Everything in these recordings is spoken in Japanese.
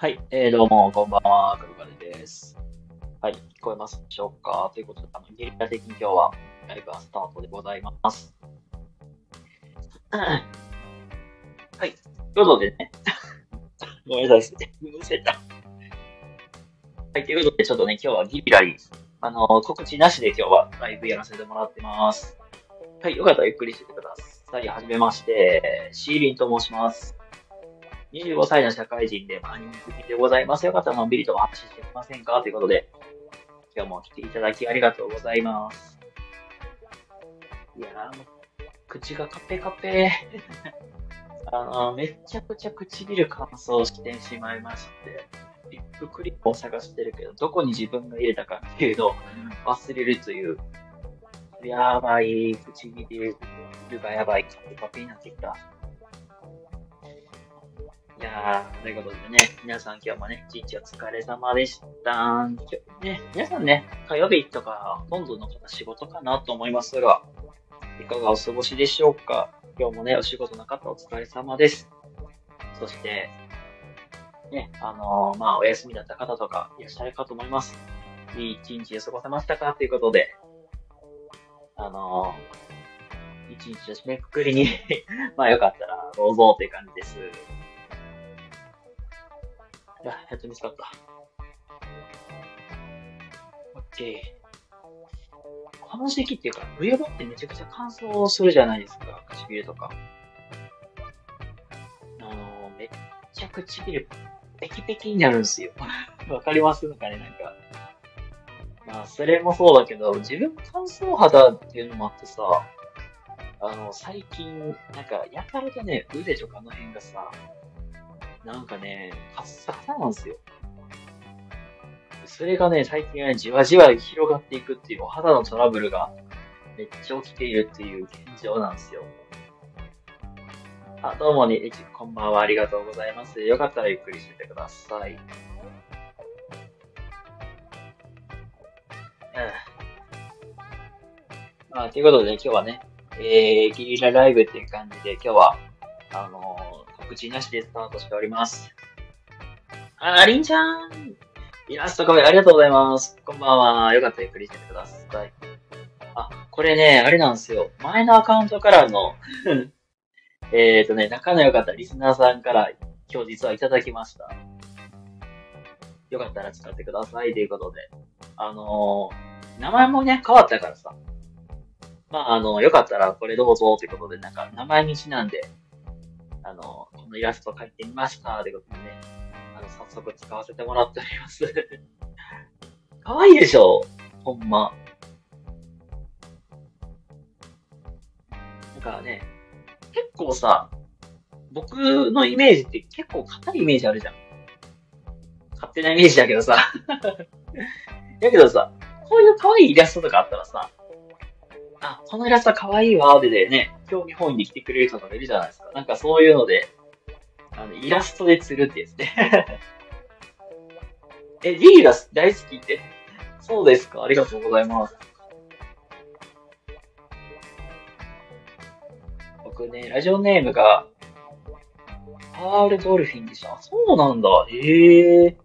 はい、えー、どうも、こんばんは、黒金です。はい、聞こえますでしょうか？ということで、あの、ゲリラ的に今日はライブはスタートでございます。はい、ということでね、ごめんなさい、むせた。はい、ということで、ちょっとね、今日はギリラリー、あの、告知なしで今日はライブやらせてもらってます。はい、よかったらゆっくりしててください。はじめまして、シーリンと申します。25歳の社会人で、まあ、アニメ好きでございます。よかったらのんびりとお話ししてみませんか？ということで、今日も来ていただきありがとうございます。いやー、もう口がカペカペ。あの、めちゃくちゃ唇乾燥してしまいまして、リップクリップを探してるけど、どこに自分が入れたかっていうのを忘れるという、やばい、唇がやばい、カペカペになってきた。いやー、ということでね、皆さん今日もね、一日お疲れ様でした。今日ね、皆さんね、火曜日とか、ほとんどの方仕事かなと思いますが、いかがお過ごしでしょうか？今日もね、お仕事なかったお疲れ様です。そして、ね、あのーまあ、お休みだった方とかいらっしゃるかと思います。いい一日を過ごせましたか？ということで、あのー一日の締めくくりに まあよかったらどうぞっていう感じです。いや、やっと見つかった。オッケー。この時期っていうか、冬場ってめちゃくちゃ乾燥するじゃないですか、唇とか。あの、めっちゃ唇ペキペキになるんですよ。わかりますなんかね、なんか。まあ、それもそうだけど、自分乾燥肌っていうのもあってさ、あの、最近、なんか、やたらとね、腕とかの辺がさ、なんかね、カッサカサなんですよ。それがね、最近は、じわじわ広がっていくっていう、お肌のトラブルがめっちゃ起きているっていう現状なんですよ。あ、どうもね、えちこんばんは、ありがとうございます。よかったらゆっくりしててください。うん。まあ、ということで、今日はね、えー、ギリラライブっていう感じで、今日は、あの告知なしでスタートしております。あ、りんちゃんイラストカメありがとうございます。こんばんは。よかったらゆっくりしててください。あ、これね、あれなんですよ。前のアカウントからのえっとね、仲の良かったリスナーさんから今日実はいただきました。よかったら使ってくださいということで。あのー名前もね、変わったからさ。まあ、あの、よかったらこれどうぞということで、なんか名前にちなんで、あの、のイラストを描いてみましたということでね、あの、早速使わせてもらっております。かわいいでしょほんま。なんかね、結構さ、僕のイメージって結構硬いイメージあるじゃん。勝手なイメージだけどさ。だけどさ、こういう可愛いイラストとかあったらさ、あ、このイラスト可愛いわでね、興味本位に来てくれる人とかいるじゃないですか。なんかそういうので、あの、イラストで釣るってやつね。え、リーラス大好きって？そうですか。ありがとうございます。僕ね、ラジオネームが、パールドルフィンでした。あそうなんだ。へえ。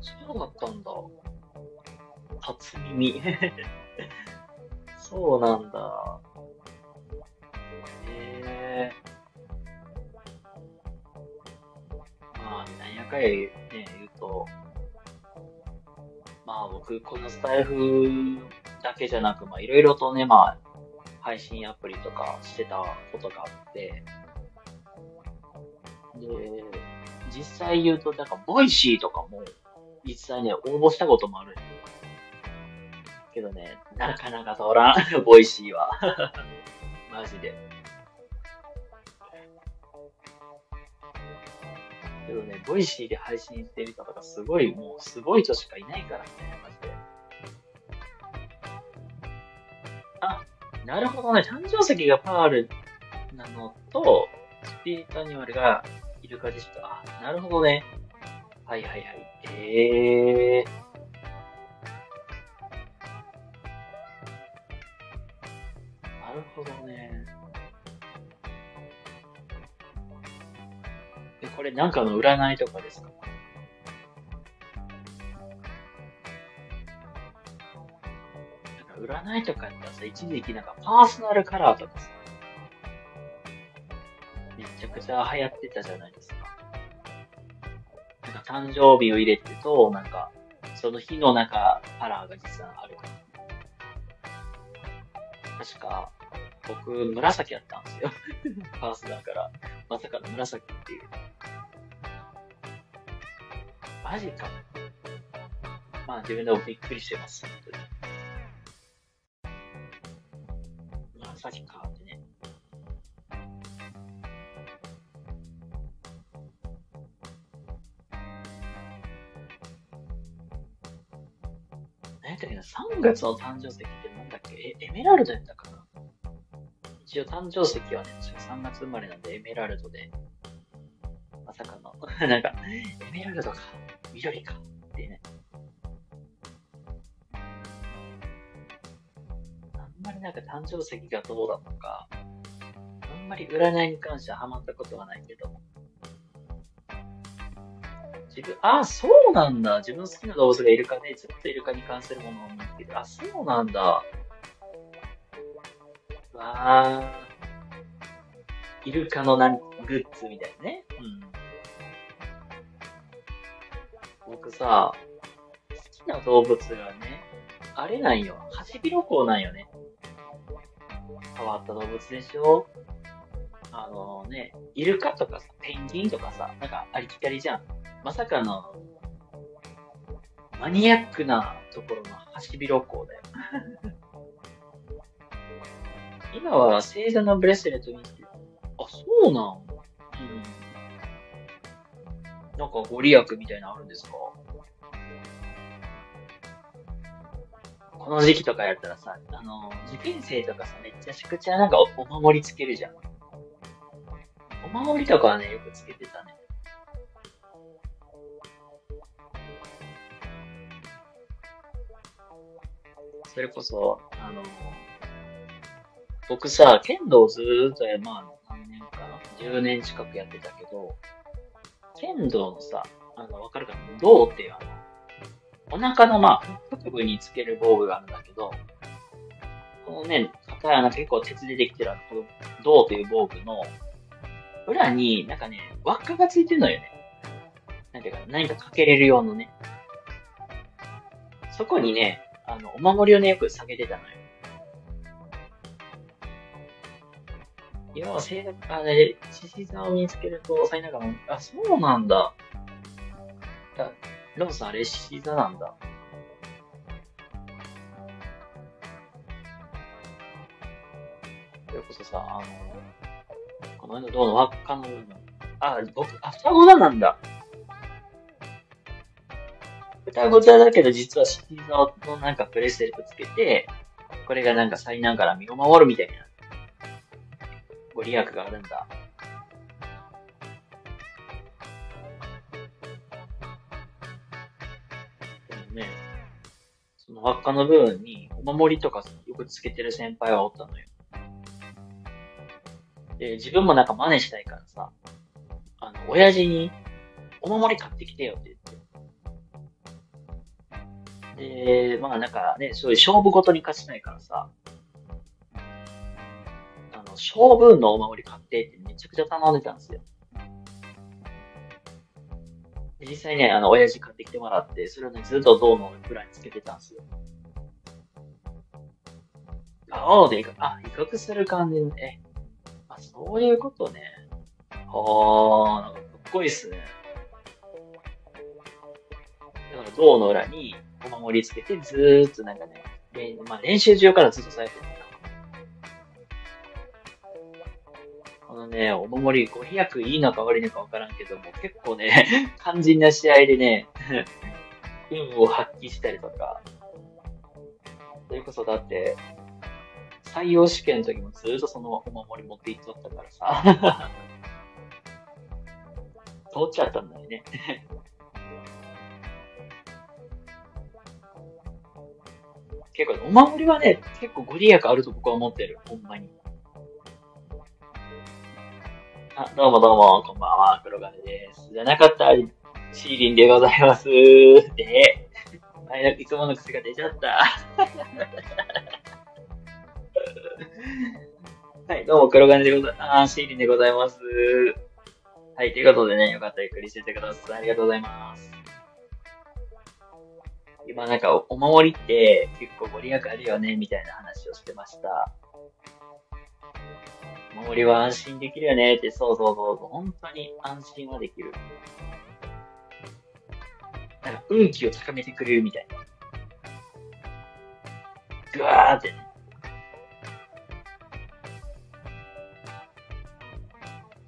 そうだったんだ。初耳。そうなんだ。一回、ね、言うと、まあ僕、このスタイフだけじゃなく、まあいろいろとね、まあ、配信アプリとかしてたことがあって、で、実際言うと、なんか、ボイシーとかも、実際ね、応募したこともあるんですよ。けどね、なかなか通らん、ボイシーは。マジで。けどね、ボイシーで配信してる人とかすごい、もうすごい人しかいないからね、マジで。あ、なるほどね、誕生石がパールなのと、スピリットアニマルがイルカでした。あ、なるほどね。はいはいはい。ええー。なるほどね。これなんかの占いとかですか？なんか占いとかやったらさ、一時期なんかパーソナルカラーとかさ、めちゃくちゃ流行ってたじゃないですか。なんか誕生日を入れてと、なんか、その日の中、カラーが実はあるから。確か、僕、紫やったんですよ。パースだから。まさかの紫っていう。マジか。まあ自分でもびっくりしてます。本当に。紫かってね。何やったっけな ?3 月の誕生石ってなんだっけ？え、エメラルドやったかな？一応誕生石はね、3月生まれなんでエメラルドで、まさかの、なんか、エメラルドか、緑か、ってね。あんまりなんか誕生石がどうだとか、あんまり占いに関してはハマったことはないけど、自分、あ、そうなんだ。自分好きな動物がイルカで、ずっとイルカに関するものを見つけて、あ、そうなんだ。わー。イルカのなんグッズみたいなね。僕さ、好きな動物がね、あれなんよ。ハシビロコウなんよね。変わった動物でしょあのね、イルカとかさ、ペンギンとかさ、なんかありきたりじゃん。まさかの、マニアックなところのハシビロコウだよ。今は星座のブレスレット見てあ、そうなんうん。なんかご利益みたいなのあるんですか？この時期とかやったらさ、あの、受験生とかさ、めっちゃしくちゃなんかお守りつけるじゃん。お守りとかはね、よくつけてたね。それこそ、あの、僕さ、剣道ずーっと、まあ、何年かな ?10 年近くやってたけど、剣道のさ、あの、わかるかな？銅っていうあの、お腹のまあ、腹部につける防具があるんだけど、このね、片穴結構鉄でできてるこの銅という防具の裏になんかね、輪っかがついてるのよね。なんていうか、何かかけれる用のね。そこにね、あの、お守りをね、よく下げてたのよ。要は、性格、あれ、獅子座を見つけると、さいながら、あ、そうなんだ。だロボさん、あれ、獅子座なんだ。それこそさ、あの、この間どうの輪っかのあ、僕、あ、双子座なんだ。双子座だけど、実は獅子座のなんかプレステルトつけて、これがなんか災難から身を守るみたいな。ご利益があるんだ。でもね、その輪っかの部分にお守りとかよくつけてる先輩はおったのよ。で、自分もなんか真似したいからさ、あの、親父にお守り買ってきてよって言って。で、まあなんかね、そういう勝負ごとに勝ちたいからさ、勝負のお守り買ってってめちゃくちゃ頼んでたんですよ。実際ね、あの、親父買ってきてもらって、それをね、ずっと銅の裏につけてたんですよ。ああ、で、あ、威嚇する感じね。あ、そういうことね。ああ、なんかかっこいいっすね。だから銅の裏にお守りつけて、ずーっとなんかね、まあ、練習中からずっとされてる。のね、お守り、ご利益いいのか悪いのかわからんけども、結構ね、肝心な試合でね、運を発揮したりとか、それこそだって、採用試験の時もずっとそのお守り持っていっとったからさ、通っちゃったんだよね。結構、お守りはね、結構ご利益あると僕は思ってる。ほんまに。あ、どうもどうも、こんばんは、黒金です。じゃなかった、シーリンでございます。で、前のいつもの癖が出ちゃった。はい、どうも、黒金でございます。シーリンでございます。はい、ということでね、よかったらゆっくりしててください。ありがとうございます。今なんか、お守りって結構ご利益あるよね、みたいな話をしてました。森は安心できるよねって、そうそうそうそう、本当に安心はできる。なんか運気を高めてくれるみたいな。ぐわーって。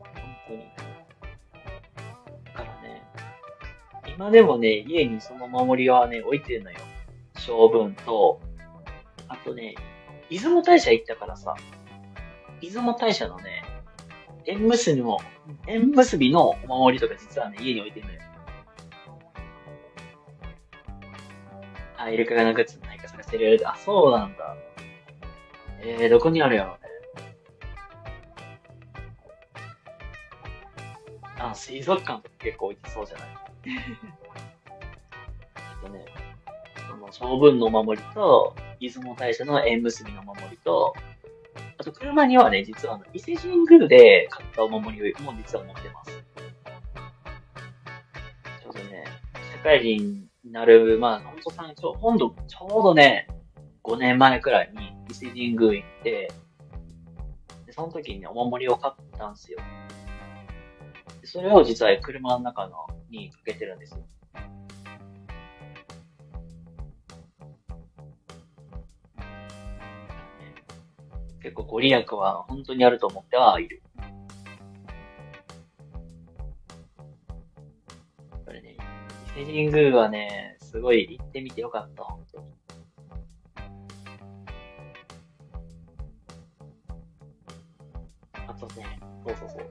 本当に。だからね、今でもね、家にその守りはね、置いてるのよ。性分と、あとね、出雲大社行ったからさ、出雲大社のね、縁結びも、縁結びのお守りとか実はね、家に置いてるのよ。あ、イルカがなくつないか探せる。あ、そうなんだ。えー、どこにあるやろうね。あ、水族館とか結構置いてそうじゃない？えっとね、その、将軍のお守りと、出雲大社の縁結びのお守りと、車にはね、実はあの、伊勢神宮で買ったお守りをもう実は持ってます。ちょうどね、社会人になる、まあ、ほんとさん、ちょ、ほんと、ちょうどね、5年前くらいに伊勢神宮行って、で、その時にね、お守りを買ったんですよ。でそれを実は車の中のにかけてるんですよ。結構ご利益は本当にあると思ってはいる。これね、伊勢神宮はね、すごい行ってみてよかった、本当に。あとね、そうそうそう。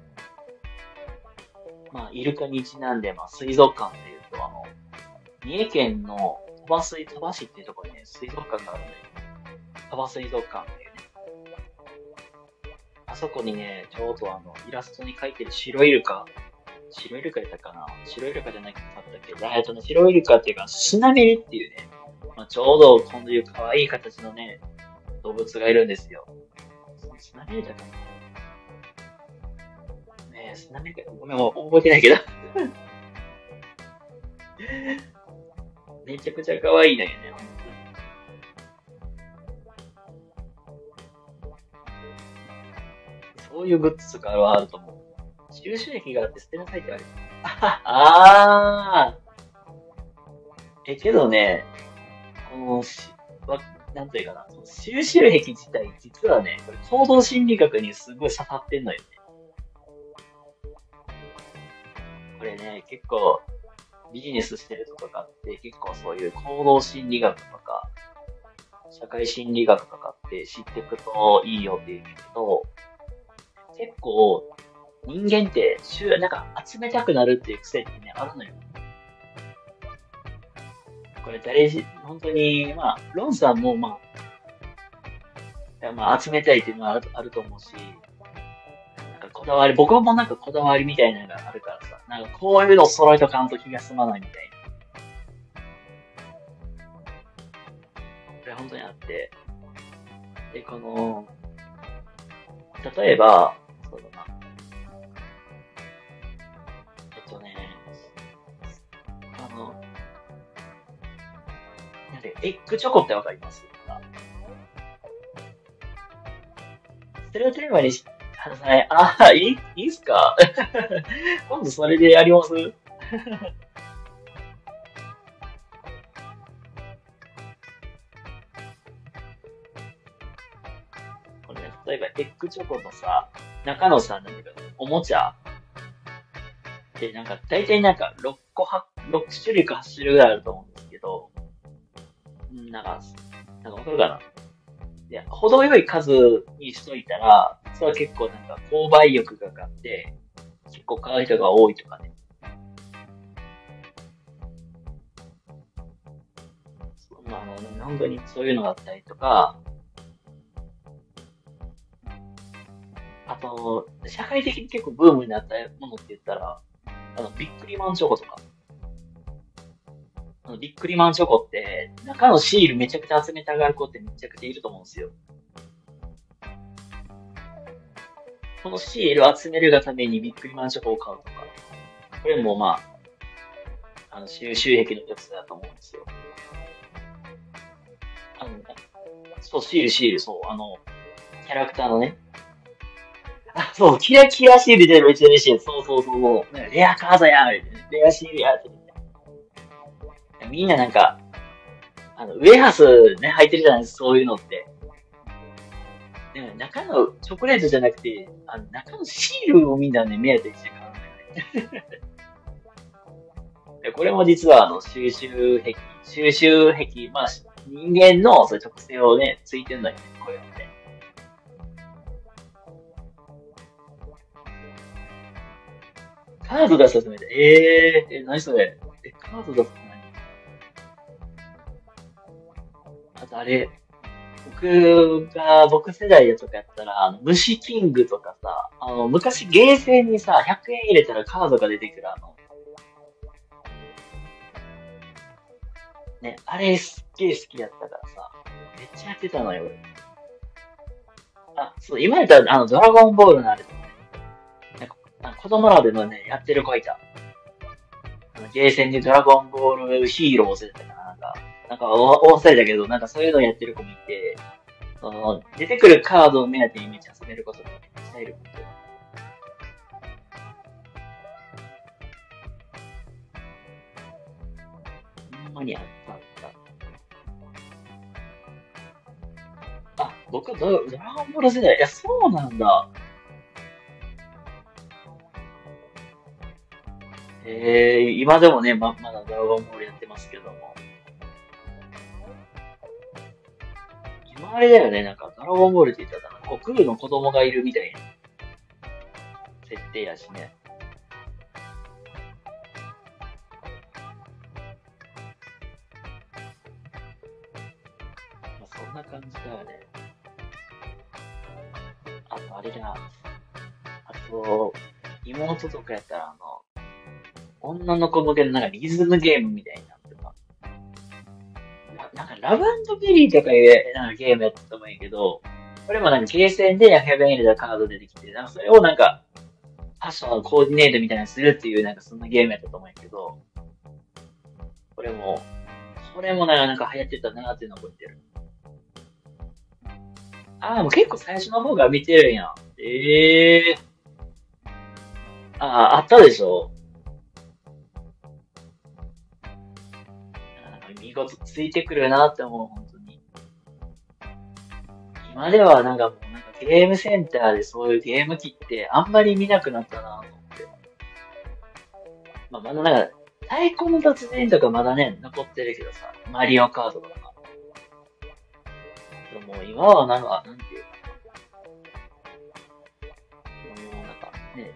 まあ、イルカにちなんで、まあ、水族館っていうと、あの、三重県の鳥羽水、鳥羽市っていうところにね、水族館があるんで、鳥羽水族館ってあそこにね、ちょうどあの、イラストに描いてる白イルカ、白イルカやったかな？白イルカじゃないかったけど、えっとね、白イルカっていうか、スナメリっていうね、まあ、ちょうどこういう可愛い形のね、動物がいるんですよ。スナメリだかなねえ、スナメリか、ごめん、もう覚えてないけど。めちゃくちゃ可愛いのよね、そういうグッズとかはあると思う。収集癖があって捨てなさいって言われる。ああえ、けどね、この、し、わ、なんというかな、収集癖自体、実はね、これ行動心理学にすごい刺さってんのよね。これね、結構、ビジネスしてる人とかって結構そういう行動心理学とか、社会心理学とかって知っていくといいよって言うけど、結構、人間って、なんか集めたくなるっていう癖ってね、あるのよ。これ誰し、本当に、まあ、ロンさんもまあ、まあ、集めたいっていうのはあるあると思うし、なんかこだわり、僕もなんかこだわりみたいなのがあるからさ、なんかこういうのを揃えとかんと気が済まないみたいな。これ本当にあって、で、この、例えば、えっとねあのなんでエッグチョコってわかります？それをテーマにし、話さない。ああ、いい、いいっすか？今度それでやります？これ、ね、例えば、エッグチョコのさ、中のさん、なんか、おもちゃで、なんか、大体なんか、6個、6種類か8種類ぐらいあると思うんですけど、なんか、なんかわかるかな？で、程よい数にしといたら、それは結構なんか購買欲がかって、結構買う人が多いとかね。まあ、あの、本当にそういうのがあったりとか、あと、社会的に結構ブームになったものって言ったら、あの、ビックリマンチョコとか。あの、ビックリマンチョコって、中のシールめちゃくちゃ集めたがる子ってめちゃくちゃいると思うんですよ。このシールを集めるがためにビックリマンチョコを買うとか。これもまあ、あの、収集癖の一つだと思うんですよ。あの、そう、シール、シール、そう、あの、キャラクターのね。あ、そう、キラキラシールでめっちゃ嬉しい。そうそうそうそう。レアカードやレアシールやって。みんななんか、あの、ウェハースね、入ってるじゃないですか、そういうのって。でも中のチョコレートじゃなくて、あの、中のシールをみんなね、目当てにして買うんだよね。これも実はあの、収集癖、収集癖、まあ、人間のそういう特性をね、ついてんだよね、こういうのね。カード出すとめて、えー、え、何それ。え、カード出すと何あとあれ、僕が、僕世代とかやったら、あの、虫キングとかさ、あの、昔ゲーセンにさ、100円入れたらカードが出てくるあの、ね、あれすっげえ好きやったからさ、めっちゃやってたのよ、あ、そう、今やったら、あの、ドラゴンボールのあれとかね、子供らでもね、やってる子いた。あの、ゲーセンにドラゴンボールヒーローをせてたかな、なんか、なんか忘れたけど、なんかそういうのやってる子もいて、その、出てくるカードを目当てにめっちゃ遊べることがめっちゃいる。ほんまにあったあった。あ、僕はドドラゴンボール世代。いや、そうなんだ。えー、今でもね、ま、まだドラゴンボールやってますけども。今あれだよね、なんか、ドラゴンボールって言ったら、悟空の子供がいるみたいな設定やしね。まあ、そんな感じだよね。あと、あれだ。あと、妹とかやったら、あの、女の子向けのなんかリズムゲームみたいなってた。なんかラブベリーとかいうなんかゲームやったと思うんやけど、これもなんかゲーセンで100円入れたカード出てきて、なんかそれをなんか、ファッションのコーディネートみたいにするっていうなんかそんなゲームやったと思うんやけど、これも、これもなんか流行ってたなーっていうの覚えてる。ああ、もう結構最初の方が見てるやん。ええー。ああ、あったでしょ事ついてくるなって思う、本当に。今ではなんかもうなんかゲームセンターでそういうゲーム機ってあんまり見なくなったなと思って。まあ、まだなんか、太鼓の達人とかまだね、残ってるけどさ、マリオカードとか。でも今はなんか、なんていうかもうなんかね、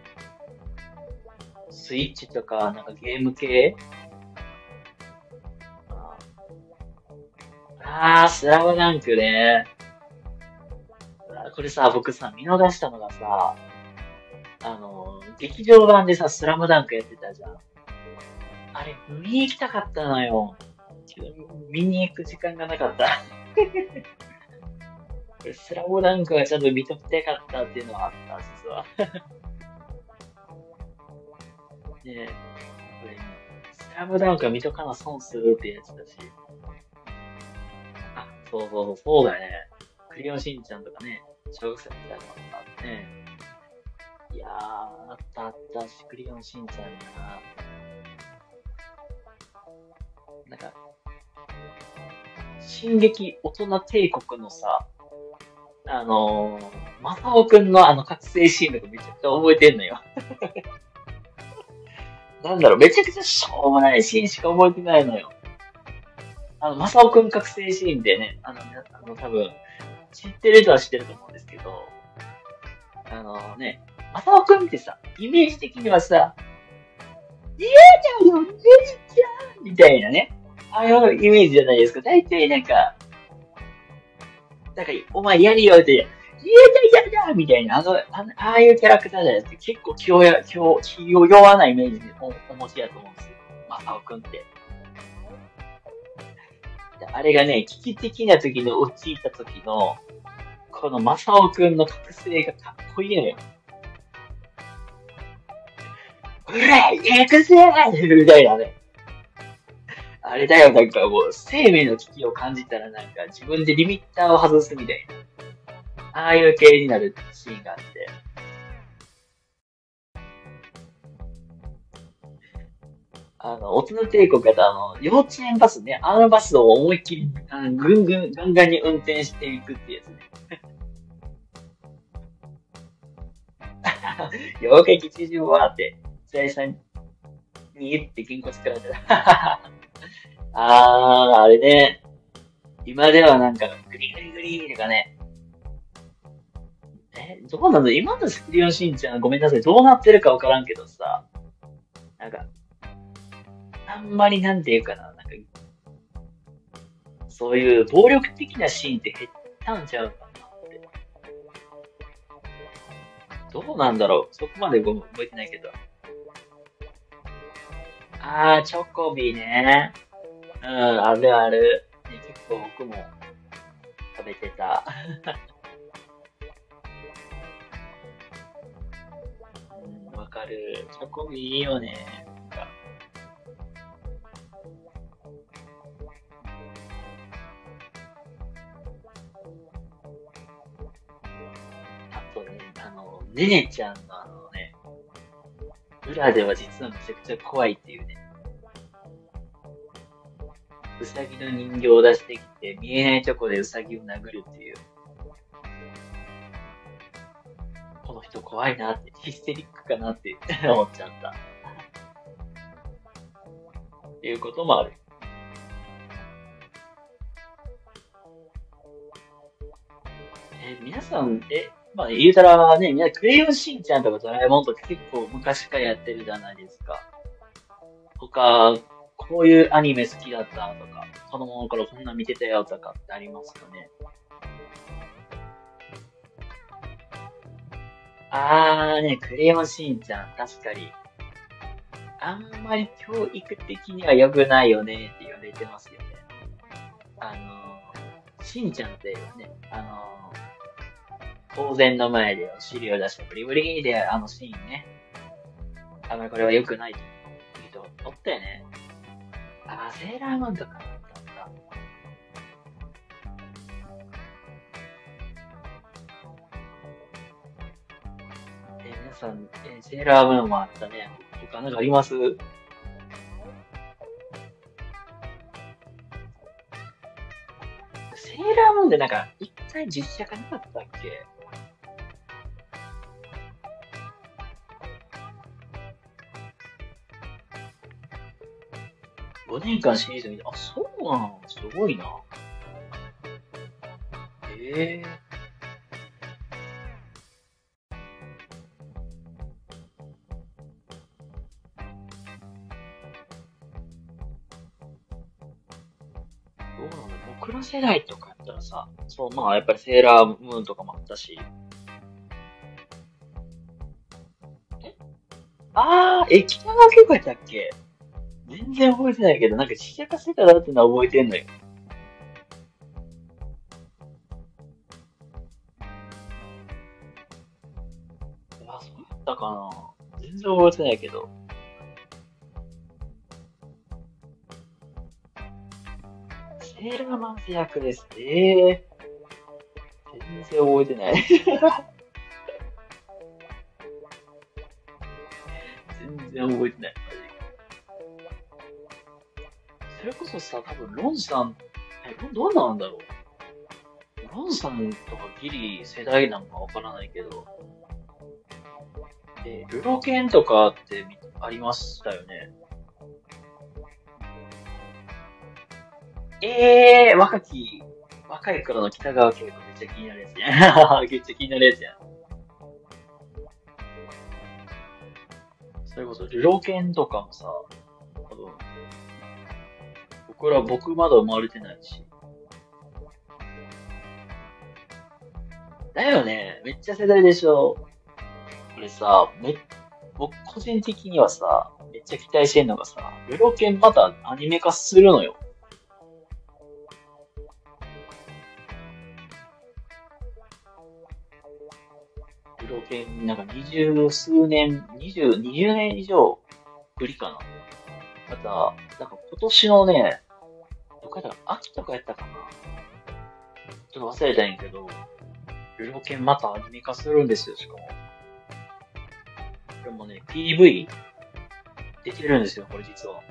スイッチとか、なんかゲーム系あー、スラムダンクね。これさ、僕さ、見逃したのがさ、あの、劇場版でさ、スラムダンクやってたじゃん。あれ、見に行きたかったのよ。見に行く時間がなかった。これ、スラムダンクはちゃんと見ときたかったっていうのはあった、実は。ねえ、これ、スラムダンクは見とかな損するってやつだし。そうそうそう、そうだよね。クリオンしんちゃんとかね、小学生みたいなのがあってね。いやー、あったあったし、クリオンしんちゃんな。なんか、進撃大人帝国のさ、あのー、マサオくんのあの覚醒シーンとかめちゃくちゃ覚えてんのよ。なんだろう、めちゃくちゃしょうもないシーンしか覚えてないのよ。あの、マサオくん覚醒シーンでね、あの、あの、多分、知ってる人は知ってると思うんですけど、あのね、マサオくんってさ、イメージ的にはさ、嫌だよ、姉ちゃんみたいなね、ああいうイメージじゃないですか。大体なんか、なんか、お前やりよって、嫌だ嫌やみたいな、あの、あああいうキャラクターじゃないですか。結構気をや、気を、気を弱なイメージおお持ちやと思うんですよ。マサオくんって。あれがね、危機的な時に陥った時の、このマサオくんの覚醒がかっこいいのよ。うらい覚醒みたいなね。あれだよ、なんかもう、生命の危機を感じたらなんか自分でリミッターを外すみたいな。ああいう系になるシーンがあって。あの、大人帝国だあの、幼稚園バスね、あのバスを思いっきり、あのぐんぐん、ガンガンに運転していくってやつね。妖怪吉祥はって、白井さんに言って原稿作られたら。あー、あれね。今ではなんか、グリグリグリとかね。え、どうなの今のスクリオンしんちゃん、ごめんなさい。どうなってるかわからんけどさ。なんか、あんまりなんていうかな、なんか、そういう暴力的なシーンって減ったんちゃうかなって。どうなんだろうそこまで覚えてないけど。あー、チョコビーね。うん、あるある。ね、結構僕も食べてた。わかる。チョコビーいいよね。ねねちゃんのあのね、裏では実はめちゃくちゃ怖いっていうね。うさぎの人形を出してきて、見えないとこでうさぎを殴るっていう。この人怖いなって、ヒステリックかなって 思っちゃった。っていうこともある。え、皆さん、え、まあ、言うたらね、みんなクレヨンしんちゃんとかドラえもんとか結構昔からやってるじゃないですか。他、こういうアニメ好きだったとか、子供の頃こんな見てたよとかってありますかね。あーね、クレヨンしんちゃん、確かに。あんまり教育的には良くないよねって言われてますよね。あの、しんちゃんってね、あの、当然の前でお尻を出してブリブリであのシーンね。あまりこれは良くないという人おったよね。あ、セーラームーンとかだったんだ。え皆さん、えセーラームーンもあったね。他なんかあります？セーラームーンでなんか、一回実写化なかったっけ？5年間シリーズ見て、あ、そうなのすごいな。ええ。どうなの僕ら世代とかやったらさ、そう、まあやっぱりセーラームーンとかもあったし。え？あー、え、北川景子やったっけ？全然覚えてないけど、なんかちっちゃかせたなってのは覚えてんのよ。あ、そうやったかな全然覚えてないけど。セーラーマンス役です。ええー、全然覚えてない。全然覚えてない。それこそさ、多分ロンさん、え、どうなんだろう？ロンさんとかギリ世代なんかわからないけど、え、ルロケンとかってありましたよね？ええー、若き、若い頃の北川景子めっちゃ気になるやつやん。めっちゃ気になるやつやん。それこそ、ルロケンとかもさ、多分、僕ら、僕まだ生まれてないし。だよね。めっちゃ世代でしょ。これさ、め、僕個人的にはさ、めっちゃ期待してんのがさ、ルロケンまたアニメ化するのよ。ルロケン、なんか二十数年、二十、二十年以上ぶりかな。また、なんか今年のね、どこやったか秋とかやったかな。ちょっと忘れたんやけど、ルロケンまたアニメ化するんですよ、しかも。でもね、PV 出てるんですよ、これ実は。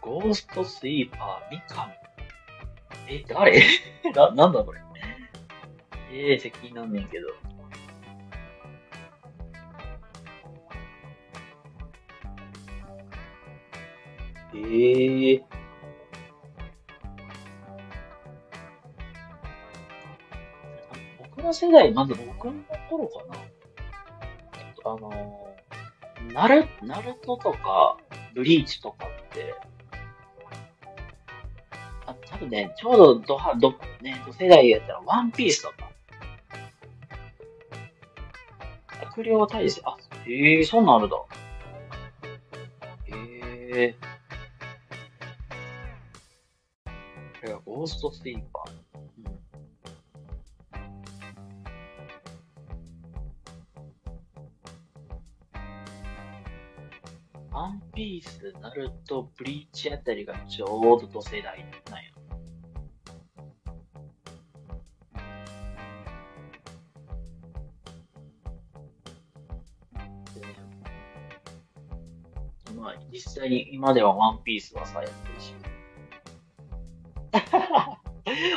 ゴーストスイーパー、ミカン。え、誰？な、なんだこれ？ええー、責任なんねんけど。ええー。僕の世代、まず僕の頃かな。あの、ナル、ナルトとか、ブリーチとかって、あ、多分ね、ちょうどドハ、ド、ね、ド世代やったらワンピースとか。悪霊大使、あ、へえー、そんなんあるだ。ゴストスイーパー。ワンピース、ナルト、ブリーチあたりがちょうど同世代なんや。まあ、実際に今ではワンピースはさ、やって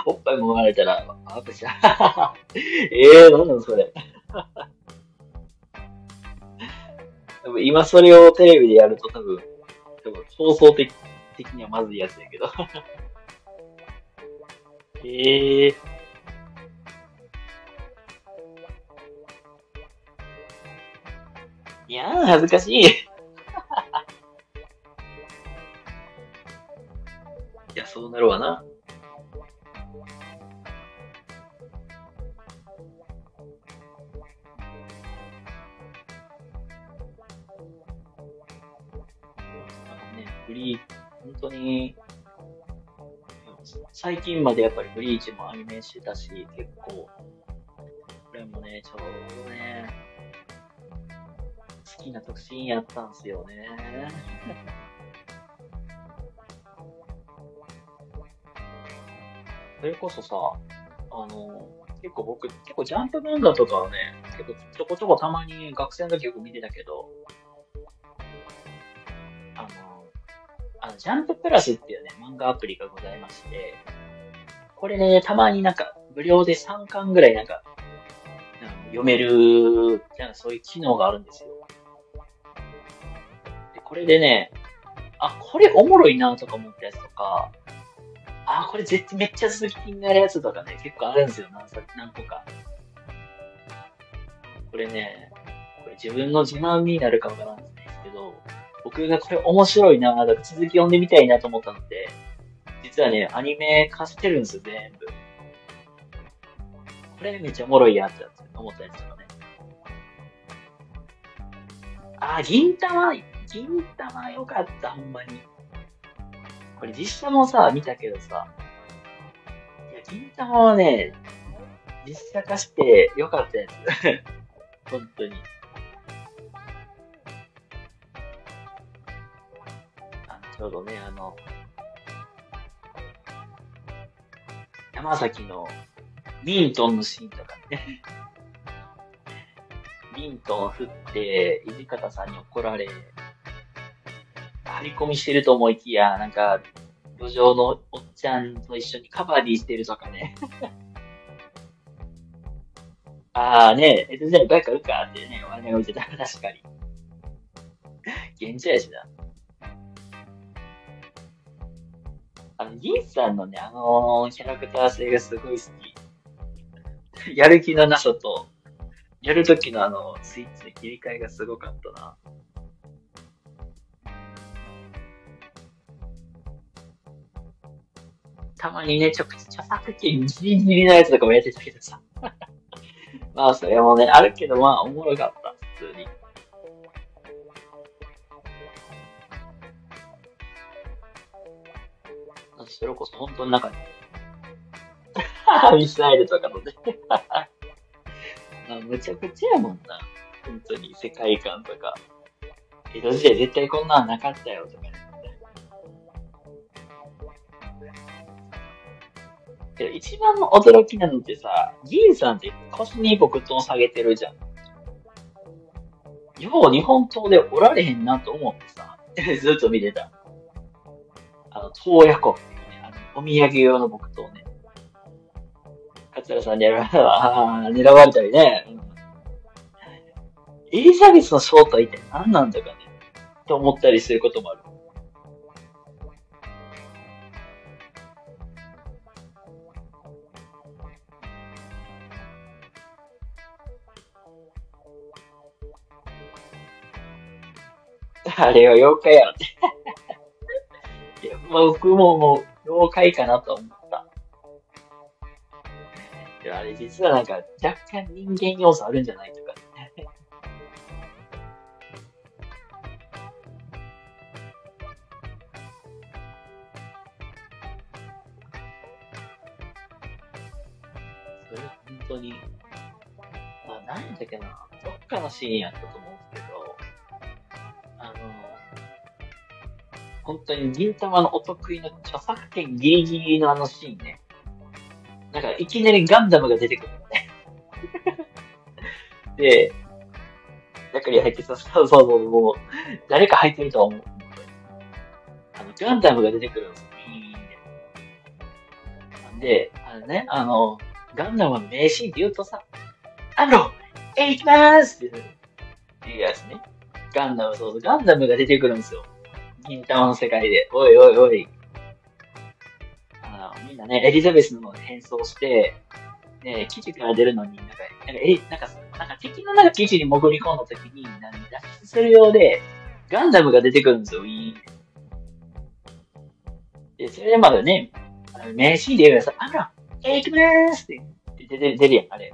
おっぱいもまれたら、あ、私、ええー、なんなのそれ。多分今それをテレビでやると多分、多分放送的的にはまずいやつやけど。え えー。いやー、恥ずかしい。いや、そうなるわな。近までやっぱりブリーチもアニメしてたし、結構、これもね、ちょうどね、好きな特進やったんすよね。それこそさ、あの、結構僕、結構ジャンプ漫画とかはね、結構ちょこちょこたまに学生の時よく見てたけど、あの、ジャンププラスっていうね、漫画アプリがございまして、これね、たまになんか、無料で3巻ぐらいなんか、んか読める、なんかそういう機能があるんですよ。で、これでね、あ、これおもろいなとか思ったやつとか、あ、これ絶対めっちゃ続きになるやつとかね、結構あるんですよ、何何個か。これね、これ自分の自慢になるかわからんですけど、僕がこれ面白いな、だか続き読んでみたいなと思ったので、実はね、アニメ化してるんですよ、全部。これめっちゃおもろいやつだって思ったやつとかね。あ、銀玉、銀玉よかった、ほんまに。これ実写もさ、見たけどさ、いや、銀玉はね、実写化してよかったやつ。本当に。ちょうどね、あの、山崎のミントンのシーンとかね。ミントン振って、土方さんに怒られ、張り込みしてると思いきや、なんか、路上のおっちゃんと一緒にカバディしてるとかね。ああね、えっと、じゃあバイクあるかってね、お金が置いてた確かに。現地やしな。あの、銀さんのね、あのー、キャラクター性がすごい好き。やる気のなさと、やるときのあの、スイッチの切り替えがすごかったな。たまにね、ちょく、著作権ギリギリのやつとかもやってたけどさ。まあ、それもね、あるけど、まあ、おもろかった、普通に。それこそ本当に中に、ミサイルとかのね むちゃくちゃやもんな。本当に世界観とか。江戸時代絶対こんなんなかったよとかね。けど一番の驚きなのってさ、銀さんって腰に木刀下げてるじゃん。よう日本刀でおられへんなと思ってさ、ずっと見てた。あの、洞爺湖っていうね、あの、お土産用の木刀ね。桂さんにやられたら、狙われたりね。エリザベスの正体って何なんだかね。と思ったりすることもある。あれは妖怪やろって。いや、僕ももう妖怪かなと思った。いや、あれ実はなんか若干人間要素あるんじゃないとか、ね。それは本当に、まあ、何だっけな、どっかのシーンやったと思う本当に銀玉のお得意の著作権ギリギリのあのシーンね。なんかいきなりガンダムが出てくるのね。で、中に入ってさ、そうそうそう、もう、誰か入ってると思う。あの、ガンダムが出てくるんですよ。で、あのね、あの、ガンダムの名シーンって言うとさ、アムロ、え、行きまーすって言うやつね。ガンダム、そうそう、ガンダムが出てくるんですよ。銀玉の世界で、おいおいおい。あの、みんなね、エリザベスの変装して、ね、基地から出るのに、なんか、なんか、え、なんか、なんか敵のなんか基地に潜り込んだ時に、なん脱出するようで、ガンダムが出てくるんですよ、いい。で、それでまだね、あの名シーンで言うやつ、あら、えー、行きまーすって出て出るやん、あれ。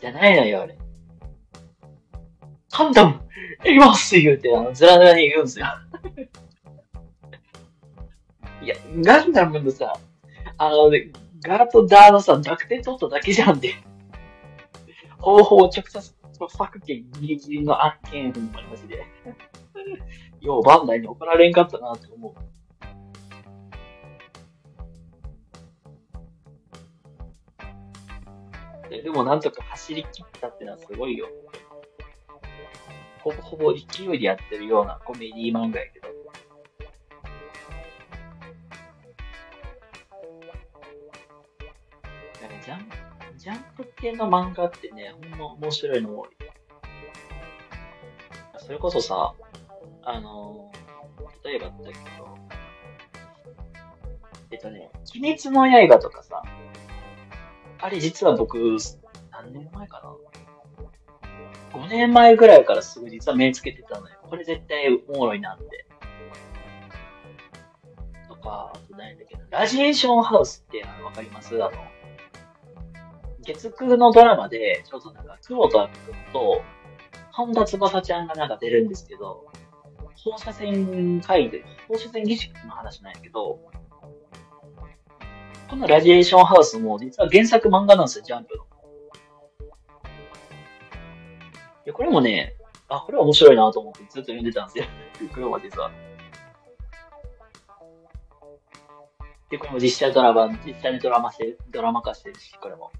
じゃないのよ、あれ。ガンダム行きますって言うて、あの、ずらずらに言うんですよ。いや、ガンダムのさ、あの、ね、ガーとダーのさ、弱点取っただけじゃんで。方法直接著作権ギリギリの案件、マジで。よう、バンダイに怒られんかったなって思う。でもなんとか走り切ったってのはすごいよ。ほぼほぼ勢いでやってるようなコメディ漫画やけど。ジャン、ジャンプ系の漫画ってね、ほんま面白いの多い。それこそさ、あのー、例えばだけど、えっとね、鬼滅の刃とかさ、あれ実は僕、何年前かな5年前ぐらいからすぐ実は目つけてたのよ。これ絶対おもろいなって。とか、あと何だけど、ラジエーションハウスってあのわかります？あの、月9のドラマで、ちょっとなんか、久保田君と、本田翼ちゃんがなんか出るんですけど、放射線会議、放射線技術の話なんやけど、このラジエーションハウスも実は原作漫画なんですよ、ジャンプの。いや、これもね、あ、これは面白いなと思ってずっと読んでたんですよ。これは実は。で、これも実写ドラマ、実写にドラマして、ドラマ化してるし、これも。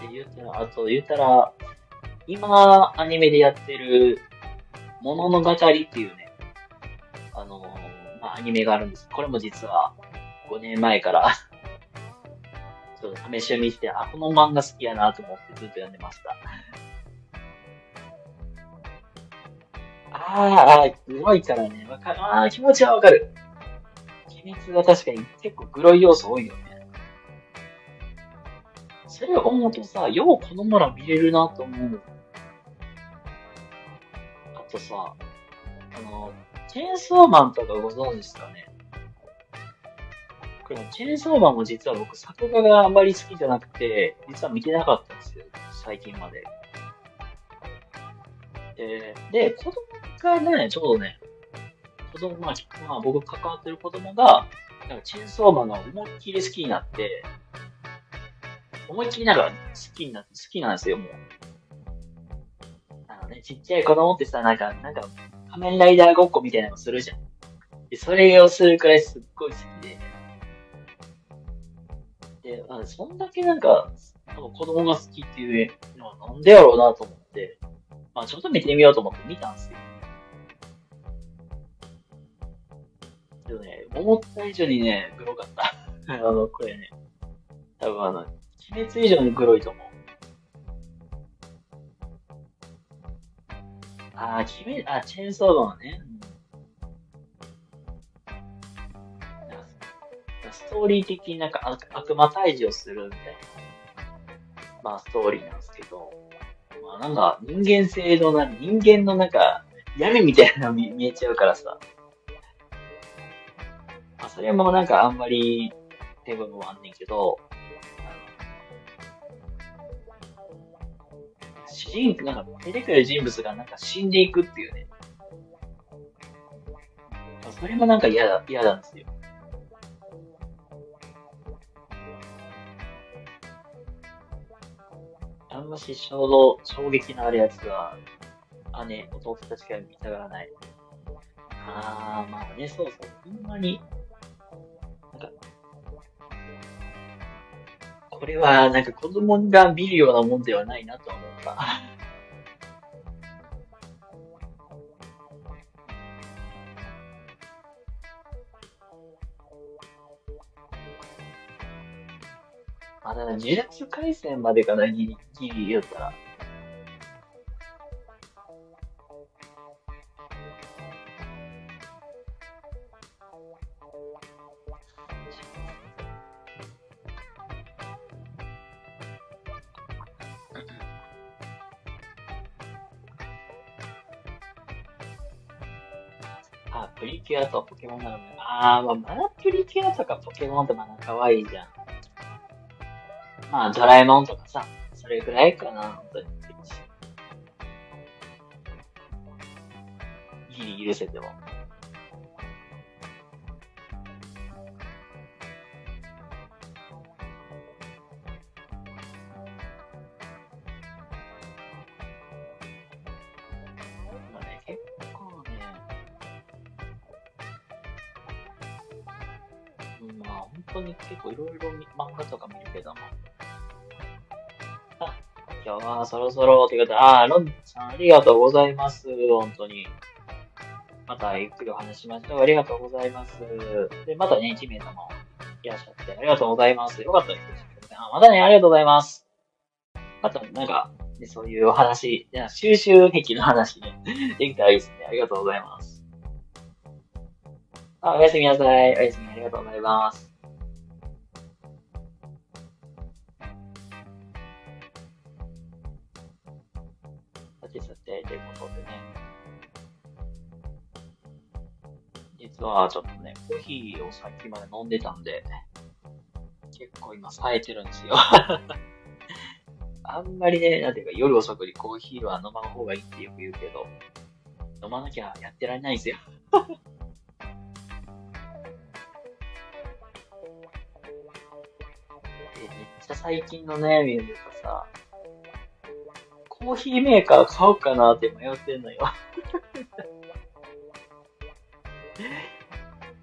で、言うたら、あと言うたら、今、アニメでやってる、物の語っていうね、あのまあ、アニメがあるんです。これも実は、5年前から試し読みして、あ、この漫画好きやなと思ってずっと読んでました。ああ、グロいからね、わかる。ああ、気持ちはわかる。鬼滅は確かに結構グロい要素多いよね。それを思うとさ、ようこの村見れるなと思う。あとさ、あの、チェーンソーマンとかご存知ですかねこれチェーンソーマンも実は僕、作画があんまり好きじゃなくて、実は見てなかったんですよ。最近まで。で、で、子供がね、ちょうどね、子供、まあ、まあ、僕関わってる子供が、なんかチェーンソーマンが思いっきり好きになって、思いっきりなんか好きになって、好きなんですよ、もう。あのね、ちっちゃい子供ってさ、なんか、なんか、仮面ライダーごっこみたいなのするじゃん。で、それをするくらいすっごい好きで。で、あそんだけなんか、子供が好きっていうのはなんでやろうなと思って、まあちょっと見てみようと思って見たんですよ。けどね、思った以上にね、グロかった。あの、これね、多分あの、鬼滅以上にグロいと思う。ああ、鬼滅、あ、チェーンソーマンね。ストーリー的になんか悪魔退治をするみたいな、まあストーリーなんですけど、まあなんか人間性のな、人間のなんか闇みたいなの見 えちゃうからさ、まあそれもなんかあんまりって部分はあんねんけど、主人公、なんか出てくる人物がなんか死んでいくっていうね。それもなんか嫌だ、嫌なんですよ。んまし衝動、衝撃のあるやつは、姉、弟たちが見たがらない。あー、まあね、そうそう。ほんまに、なんか、これはなんか子供が見るようなもんではないなと思った。あ、だ呪術回戦までかな、ギリギリ言ったら。あ、プリキュアとポケモンなのね。あー、まあ、まだプリキュアとかポケモンってまだ可愛いじゃん。まあ、ドラえもんとかさ、それぐらいかな、本当に。ギリ許せても。今日はそろそろ、ということで、ああ、ロンさんありがとうございます。本当に。またゆっくりお話しましょう。ありがとうございます。で、またね、1名様いらっしゃって、ありがとうございます。よかったです。あまたね、ありがとうございます。また、なんか、ね、そういうお話、収集癖の話ね、できたらいいですね。ありがとうございます。あ、おやすみなさい。おやすみありがとうございます。ということでね。実はちょっとね、コーヒーをさっきまで飲んでたんで、結構今冴えてるんですよ。あんまりね、なんていうか夜遅くにコーヒーは飲まん方がいいってよく言うけど、飲まなきゃやってられないんですよ。めっちゃ最近の悩みを言うとさ、コーヒーメーカー買おうかなって迷ってんのよ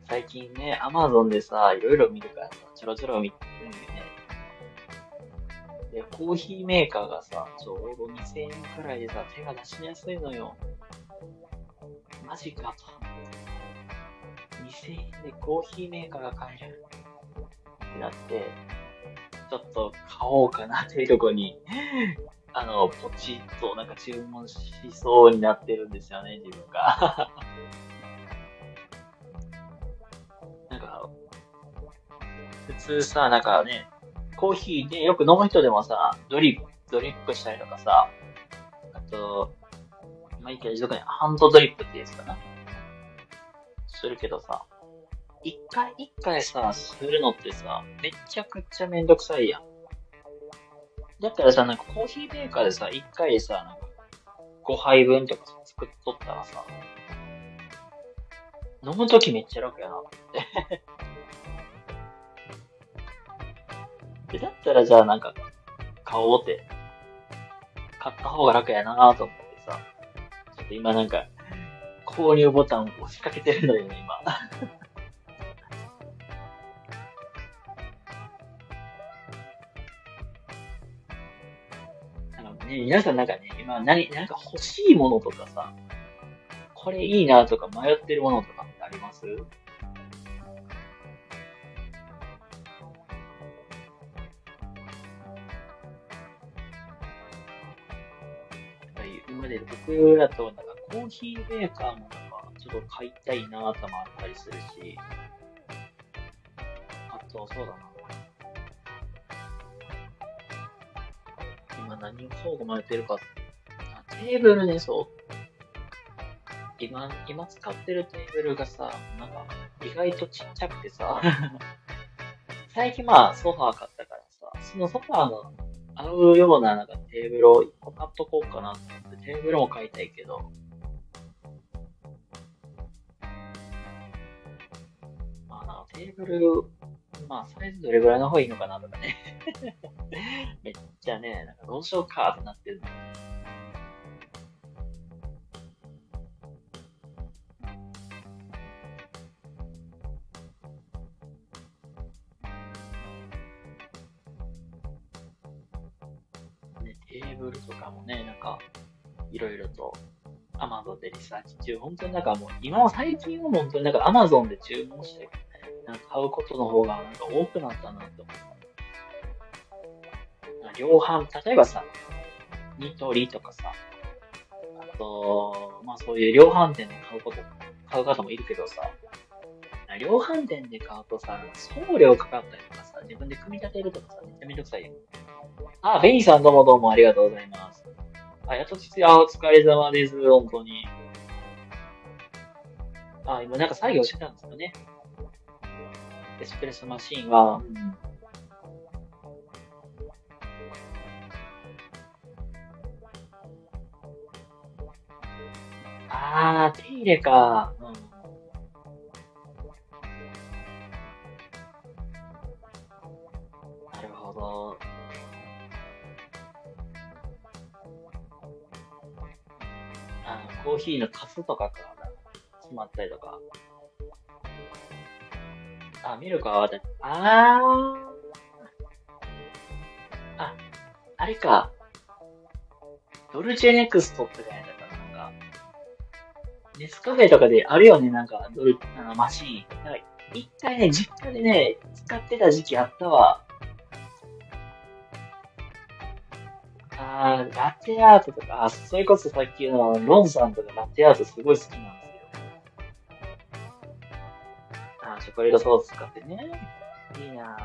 最近ね、アマゾンでさ、いろいろ見るからさ、ちょろちょろ見てるんだよね。で、コーヒーメーカーがさ、ちょうど2000円くらいでさ、手が出しやすいのよ。マジかと。2000円でコーヒーメーカーが買えるってなって、ちょっと買おうかなっていうとこにあの、ポチッとなんか注文しそうになってるんですよね、自分が。なんか、普通さ、なんかね、コーヒーでよく飲む人でもさ、ドリップ、ドリップしたりとかさ、あと、まあ、いいけど、ハンドドリップってやつかな。するけどさ、一回一回さ、するのってさ、めちゃくちゃめんどくさいやん。だったらさ、なんかコーヒーメーカーでさ、一回でさ、なんか5杯分とか作っとったらさ、飲むときめっちゃ楽やなってで。だったらじゃあなんか、買おうって、買った方が楽やなと思ってさ、ちょっと今なんか、購入ボタンを押しかけてるんだよね、今。皆さんなんかね、今何、なんか欲しいものとかさ、これいいなとか迷ってるものとかってあります？今まで僕らとなんかコーヒーメーカーもなんかちょっと買いたいなともあったりするし、あと、そうだな。何をそうごまれてるか。テーブルね、そう。今、今使ってるテーブルがさ、なんか、意外とちっちゃくてさ、最近まあ、ソファー買ったからさ、そのソファーの合うようななんかテーブルを一個買っとこうかなと思って、テーブルも買いたいけど、まあな、テーブル、まあ、サイズどれぐらいの方がいいのかなとかね。めっちゃね、なんかどうしようかってなってるね、テーブルとかもね、なんか、いろいろとアマゾンでリサーチ中、本当になんかもう、今は最近は本当になんか Amazon で注文して、なんか買うことの方がなんか多くなったなって思う。量販、例えばさ、ニトリとかさ、あと、まあそういう量販店で買うこと、買う方もいるけどさ、量販店で買うとさ、送料かかったりとかさ、自分で組み立てるとかさ、めっちゃめんどくさいよ。あ、ベニーさんどうもどうもありがとうございます。あ、やっとつや、お疲れ様です、本当に。あ、今なんか作業してたんですよね。エスプレッソマシンは、うん、あ、手入れか。うん。なるほど。あの、コーヒーのカスとかか。詰まったりとか。あ、ミルクは私、あー。あ、あれか。ドルチェネクストって書いてあったなんか、ネスカフェとかであるよね、なんか、ドル、あの、マシーン。一回ね、実家でね、使ってた時期あったわ。あー、ラテアートとか、あ、それこそさっきのロンさんとかラテアートすごい好きなんですの。チョコレートソース使ってね。いいな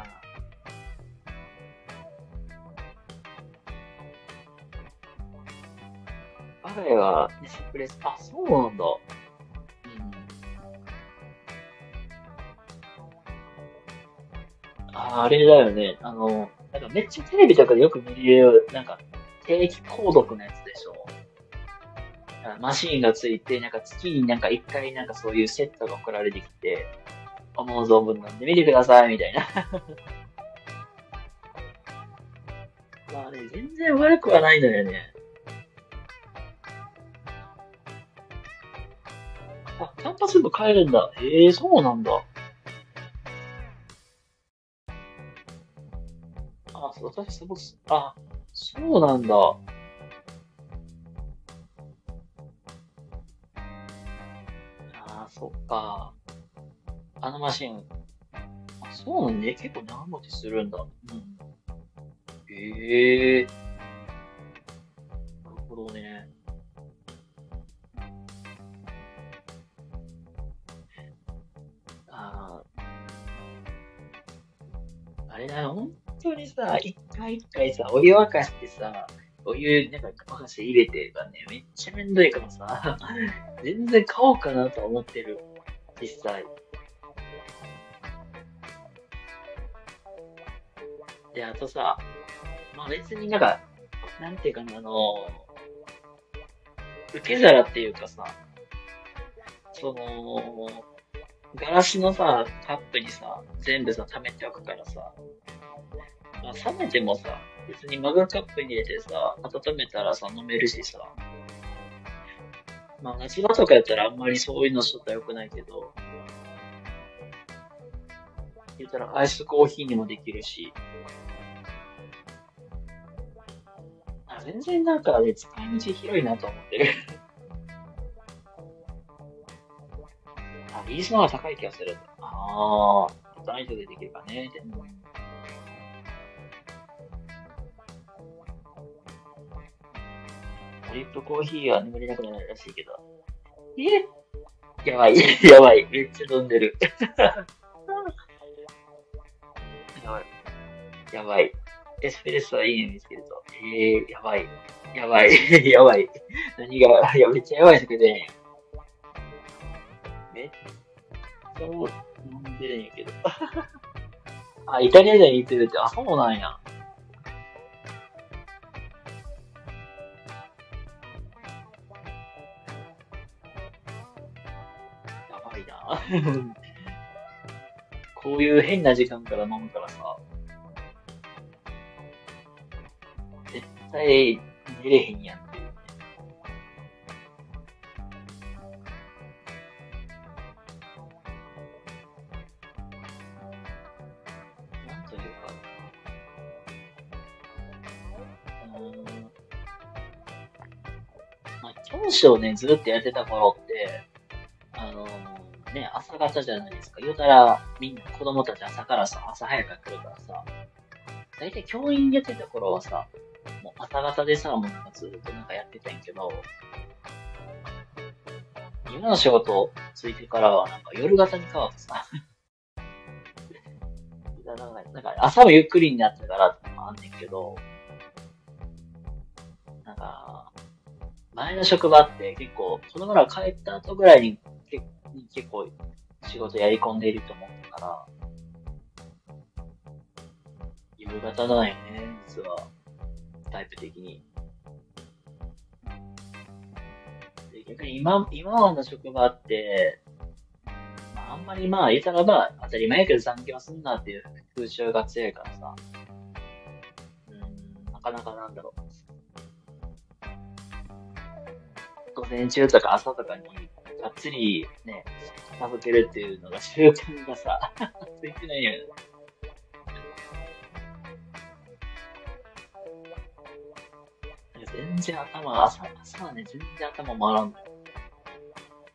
我が家はエスプレッ、あ、そうなんだ。うん。あ、あれだよね。あの、なんかめっちゃテレビとかでよく見る、なんか、定期購読のやつでしょ。マシーンがついて、なんか月になんか一回なんかそういうセットが送られてきて、思う存分なんで見てください、みたいな。まあね、全然悪くはないのよね。あ、キャンパス部帰るんだ。へえ、そうなんだ。あ、そう、私、そう、あ、そうなんだ。あ、そっか。あのマシン、あ、そうね。結構長持ちするんだ。うん。へえー。なるほどね。ああ。あれだよ、本当にさ、一回一回さ、お湯沸かしてさ、お湯、なんか沸かして入れてがね、めっちゃめんどいからさ、全然買おうかなと思ってる。実際。で、あとさ、まあ別になんか、なんていうかな、あの、受け皿っていうかさ、その、ガラスのさ、カップにさ、全部さ、溜めておくからさ、まあ、冷めてもさ、別にマグカップに入れてさ、温めたらさ、飲めるしさ、まあ夏場とかやったらあんまりそういうのしとったら良くないけど、言ったらアイスコーヒーにもできるし、全然なんかね、使い道広いなと思ってる。あ、リースの方が高い気がする。ああ、ダイトでできるかね、って。ドリップコーヒーは眠れなくなるらしいけど。え？やばい、やばい、めっちゃ飲んでる。やばい。エスプレッソはいいね見つけると。えー、やばい。やばい。やばい。何が、いや、めっちゃやばい酒で。めっちゃ飲んでるんやけど。あ、イタリア人に行ってるって、あ、そうなんや。やばいな。こういう変な時間から飲むからさ。対寝れへんやん。なんというか、うーん。まあ、教師をね、ずっとやってた頃って、あのーね、朝方じゃないですか。言うたら、みんな子供たち朝からさ、朝早くから来るからさ、大体教員やってた頃はさ、朝方でさ、もうなんかずっとなんかやってたんやけど、今の仕事ついてからはなんか夜型に変わってさ、なんかなんか朝もゆっくりになったからってのもあんねんけど、なんか、前の職場って結構、子供ら帰った後ぐらいに結結構仕事やり込んでいると思ったから、夕方なんよね、実は。タイプ的に。で逆に今、今の職場って、まあ、あんまりまあ、言ったらまあ、当たり前やけど残業すんなっていう風潮が強いからさ、うん、なかなかなんだろう。午前中とか朝とかにがっつりね、食べてるっていうのが習慣がさ、ついてないよね。全然頭、朝、朝はね、全然頭回らんのよ。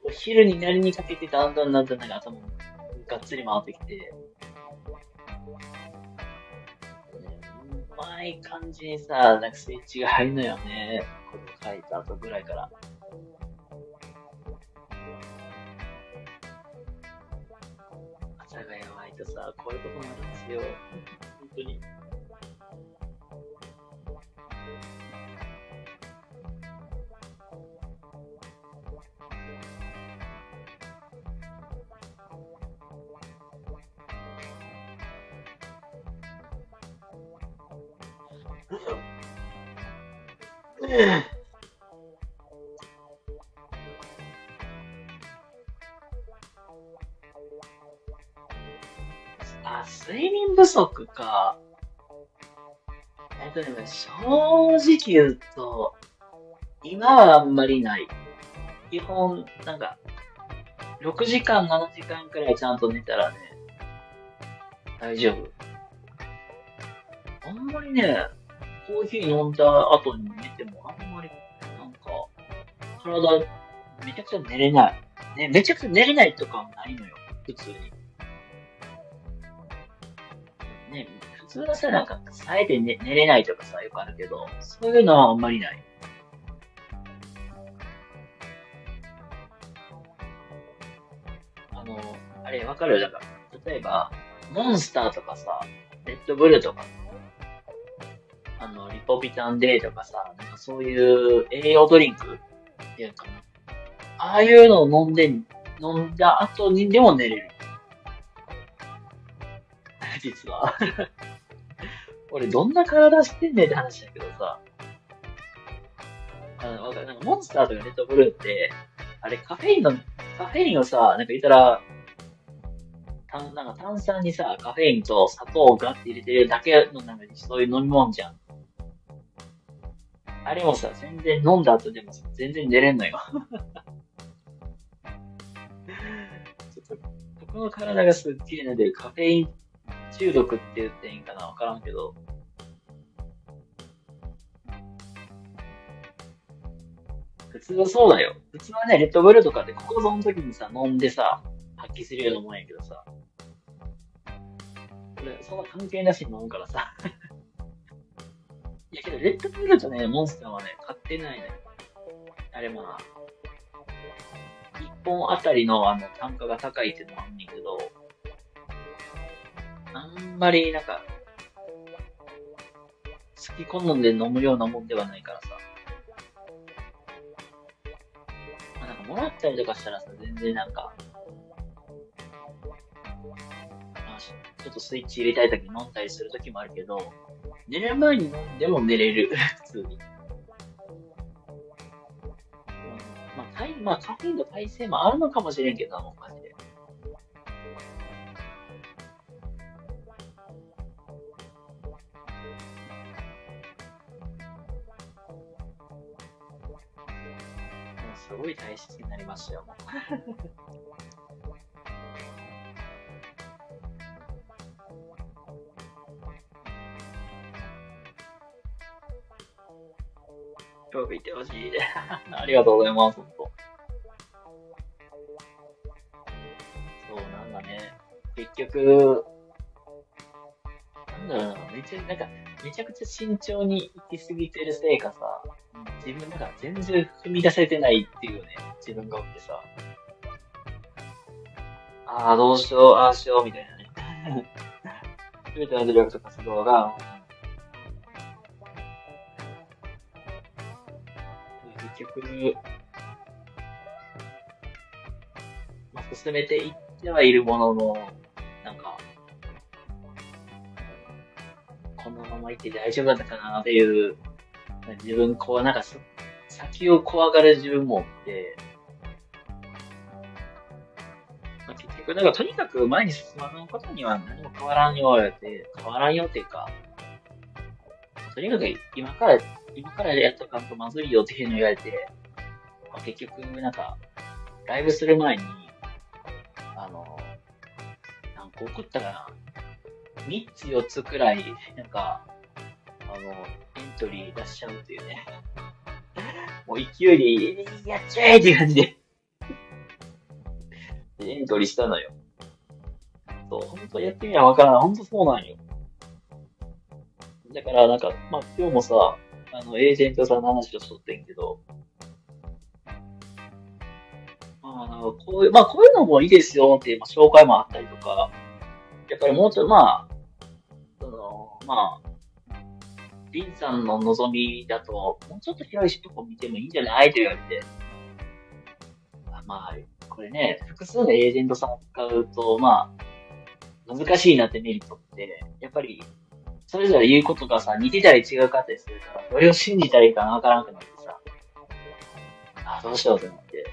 お昼になりにかけてだんだんだんだんなんか頭がっつり回ってきて、うまい感じにさ、なんかスイッチが入るのよね。これ書いた後ぐらいから。朝がやばいとさ、こういうことになるんですよ。本当に。あ、睡眠不足か。えっとね、正直言うと、今はあんまりない。基本、なんか、6時間、7時間くらいちゃんと寝たらね、大丈夫。あんまりね、コーヒー飲んだ後に寝ても、あんまり、なんか、体、めちゃくちゃ寝れない。ね、めちゃくちゃ寝れないとかもないのよ、普通に。ね、普通はさ、なんか、さえて寝寝れないとかさ、よくあるけど、そういうのはあんまりない。あの、あれ、わかる？だから、例えば、モンスターとかさ、レッドブルとか、あの、リポビタンデーとかさ、なんかそういう栄養ドリンクっていうか。ああいうのを飲んで飲んだ後にでも寝れる。実は。俺どんな体してんねんって話だけどさ。あの、わかる。なんかモンスターとかレッドブルーって、あれカフェインの、カフェインをさ、なんか言ったら、炭、なんか炭酸にさ、カフェインと砂糖をガッて入れてるだけのなんかそういう飲み物じゃん。あれもさ、全然飲んだ後でも全然寝れんのよ。ちょっと、僕の体がすっきり寝てるカフェイン中毒って言っていいんかなわからんけど。普通はそうだよ。普通はね、レッドブルとかでここぞの時にさ、飲んでさ、発揮するようなもんやけどさ。俺、そんな関係なしに飲むからさ。いやけど、レッドブルとね、モンスターはね、買ってないね。あれまあ、一本あたりのあの単価が高いっていうのもあんねんけど、あんまりなんか、好き好んで飲むようなもんではないからさ。まあ、なんかもらったりとかしたらさ、全然なんか、まあ、ちょっとスイッチ入れたい時に飲んだりする時もあるけど、寝る前に飲んでも寝れる、普通に。まあ、まあ、カフェインの耐性もあるのかもしれんけどな、もう、マジで。すごい大切になりましたよ、もう。よくいてほしい。ありがとうございます、ほんと。そう、なんかね、結局、なんだろうな、めちゃ、なんか、めちゃくちゃ慎重に行き過ぎてるせいかさ、自分が全然踏み出せてないっていうね、自分がおってさ。ああ、どうしよう、ああしよう、みたいなね。すべての努力と活動が、まあ、進めていってはいるものの、なんか、このままいって大丈夫だったかなっていう自分、こう、なんか、先を怖がる自分もって、まあ、結局、なんか、とにかく前に進まないことには何も変わらんようやって、変わらんよっていうか、とにかく今から、今からやっとかんとまずいよっていうの言われて、まあ、結局、なんか、ライブする前に、あの、何個送ったかな ?3 つ4つくらい、なんか、あの、エントリー出しちゃうっていうね。もう勢いで、やっちゃえって感じでエントリーしたのよ。そう、本当やってみなわからない。本当そうなんよ。だから、なんか、まあ、今日もさ、あの、エージェントさんの話をしとってんけど、まあ、こういう、まあ、こういうのもいいですよっていう、まあ、紹介もあったりとか、やっぱりもうちょっと、まあ、その、まあ、リンさんの望みだと、もうちょっと広いとこ見てもいいんじゃない？と言われて。まあ、これね、複数のエージェントさんを使うと、まあ、難しいなってメリットって、やっぱり、それぞれ言うことがさ、似てたり違うかったりするから、どれを信じたらいいかわからなくなってさ、あ、どうしようと思って。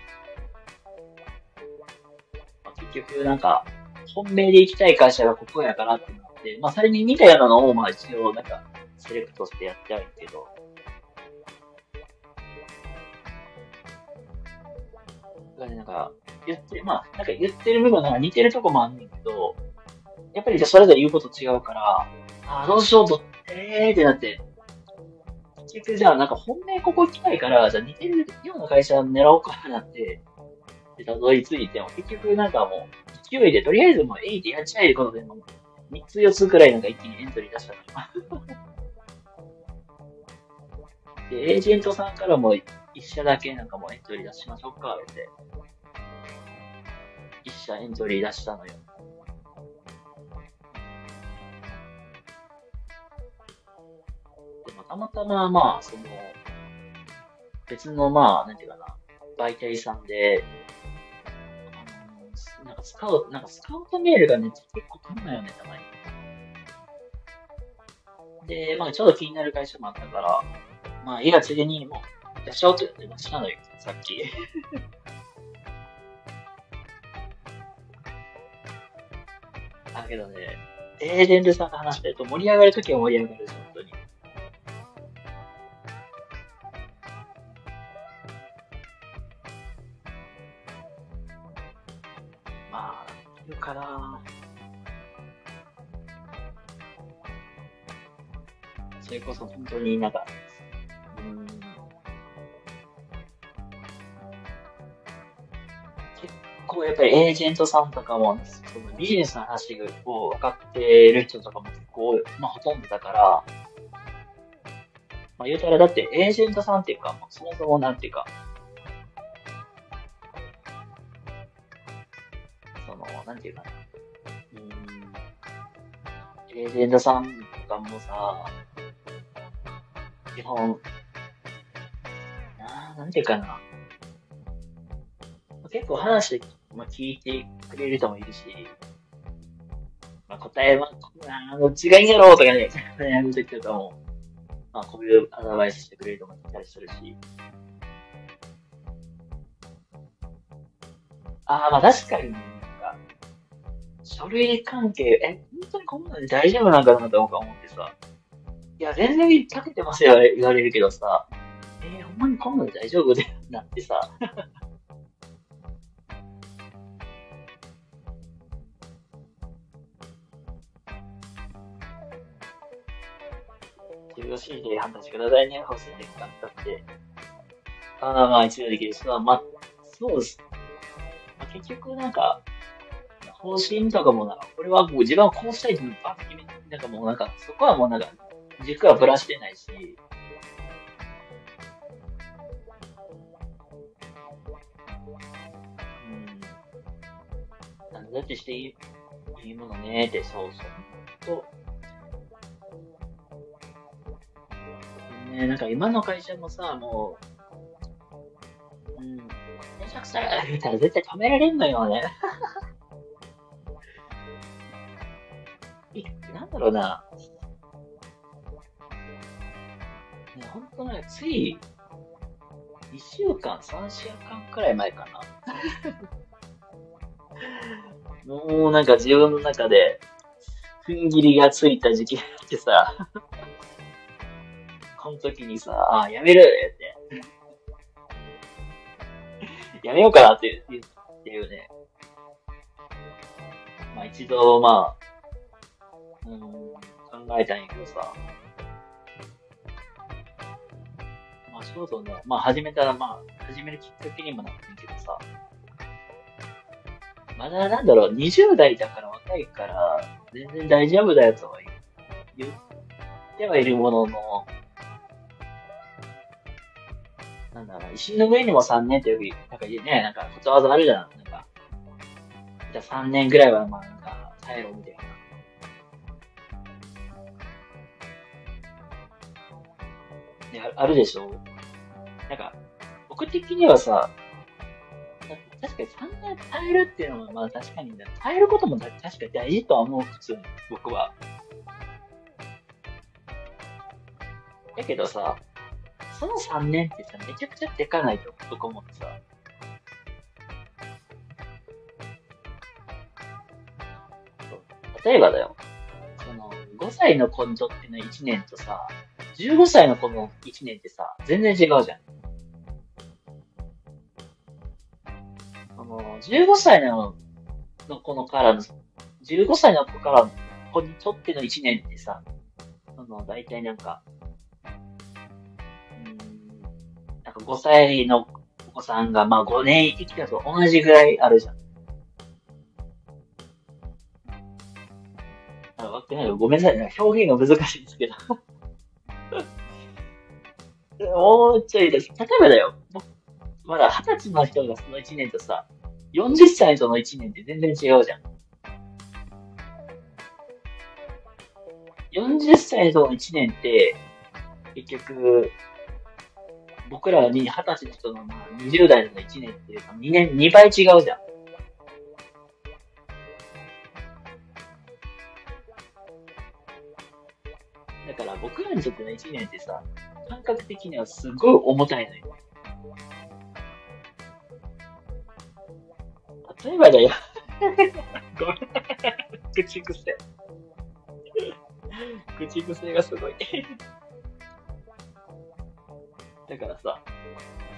まあ、結局、なんか、本命で行きたい会社がここやからってなって、まあ、それに似たようなのを、まあ一応、なんか、セレクトしてやってあるけど、なんか、言って、まあ、なんか言ってる部分が似てるとこもあんねんけど、やっぱりじゃそれぞれ言うこと違うから、ああ、どうしようと、えーってなって、結局じゃあなんか本命ここ行きたいから、じゃあ似てるような会社狙おうかなって、で、たどり着いても、結局なんかもう、勢いでとりあえずもうえいってやっちゃえることでも、3つ4つくらいなんか一気にエントリー出したのよ。で、エージェントさんからも一社だけなんかもうエントリー出しましょうか、って。一社エントリー出したのよ。たまたままあ、その、別のまあ、なんていうかな、媒体さんで、あのなんかスカウト、なんかスカウトメールがね、結構来んのよね、たまに。で、まあちょっと気になる会社もあったから、まあいいやついでにもう出しちゃおうって言ってましたのよ、さっき。だけどね、エージェントさんと話してると盛り上がるときは盛り上がるし、本当かなそれこそ本当になんか、うん、結構やっぱりエージェントさんとかも、そのビジネスの話を分かってる人とかも結構、まあほとんどだから、まあ言うたらだってエージェントさんっていうか、まあ、そもそもなんていうか、なんていうかな。うん、エージェントさんとかもさ、基本、ななんていうかな。結構話、まあ、聞いてくれる人もいるし、まあ、答えは、あどっちがいいんやろうとかね、悩むときとかも、まあ、こういうアドバイスしてくれる人もいたりするし。ああ、まあ確かにね、書類関係、え、本当にこんなの大丈夫なんかなと思ってさ。いや、全然かけてますよ、言われるけどさ、えー、ほんまにこんなの大丈夫でなってさ。自分 C で判断してくださいね、方針で簡単って。ああ、まあ一度できるし、まあ、そうです。まあ、結局なんか、方針とかもな、これはもう自分はこうしたいっていうのをバッと決めて、なんかもうなんか、そこはもうなんか、軸はぶらしてないし、うん。なんだってしていいいいものねって、そうそう。と、ね、なんか今の会社もさ、もう、うん、めちゃくちゃ言ったら絶対止められんのよね。なんだろうな。本当ね、つい、2週間、3週間くらい前かな。もうなんか自分の中で、踏ん切りがついた時期があってさ、この時にさ、あ、やめるって。やめようかなって言っていうね。まあ一度、まあ、うん、考えたんやけどさ、まあ、そうそうね。まあ、始めたら、まあ、始めるきっかけにもなってんけどさ。まだなんだろう、20代だから若いから、全然大丈夫だよとは言ってはいるものの、なんだろう、石の上にも3年ってより、なんかね、なんかことわざあるじゃん。なんか、じゃあ3年ぐらいはまあなんか耐えろみたいな。ね、あるでしょなんか、僕的にはさ、確かに3年耐えるっていうのは、まあ確かに、耐えることも確かに大事とは思う、普通に、僕は。だけどさ、その3年ってさ、めちゃくちゃでかないと、僕思ってさ。例えばだよ、その、5歳の子にとっていうのは1年とさ、15歳の子の1年ってさ、全然違うじゃん。あの、15歳のの子のからの、15歳の子から子にとっての1年ってさ、あの、大体なんか、うん、なんか5歳のお子さんが、まあ5年生きたと同じぐらいあるじゃん。あ、わかんないよ。ごめんなさい。表現が難しいんですけどもうちょいです。例えばだよ、まだ二十歳の人がその一年とさ、四十歳の人の一年って全然違うじゃん。四十歳の人の年って、結局、僕らに二十歳の人の二十代の一年っていうか、2年、二倍違うじゃん。だから僕らにとっての一年ってさ、感覚的にはすごい重たいのよ。例えばだよ。ごめん。口癖。口癖がすごい。だからさ、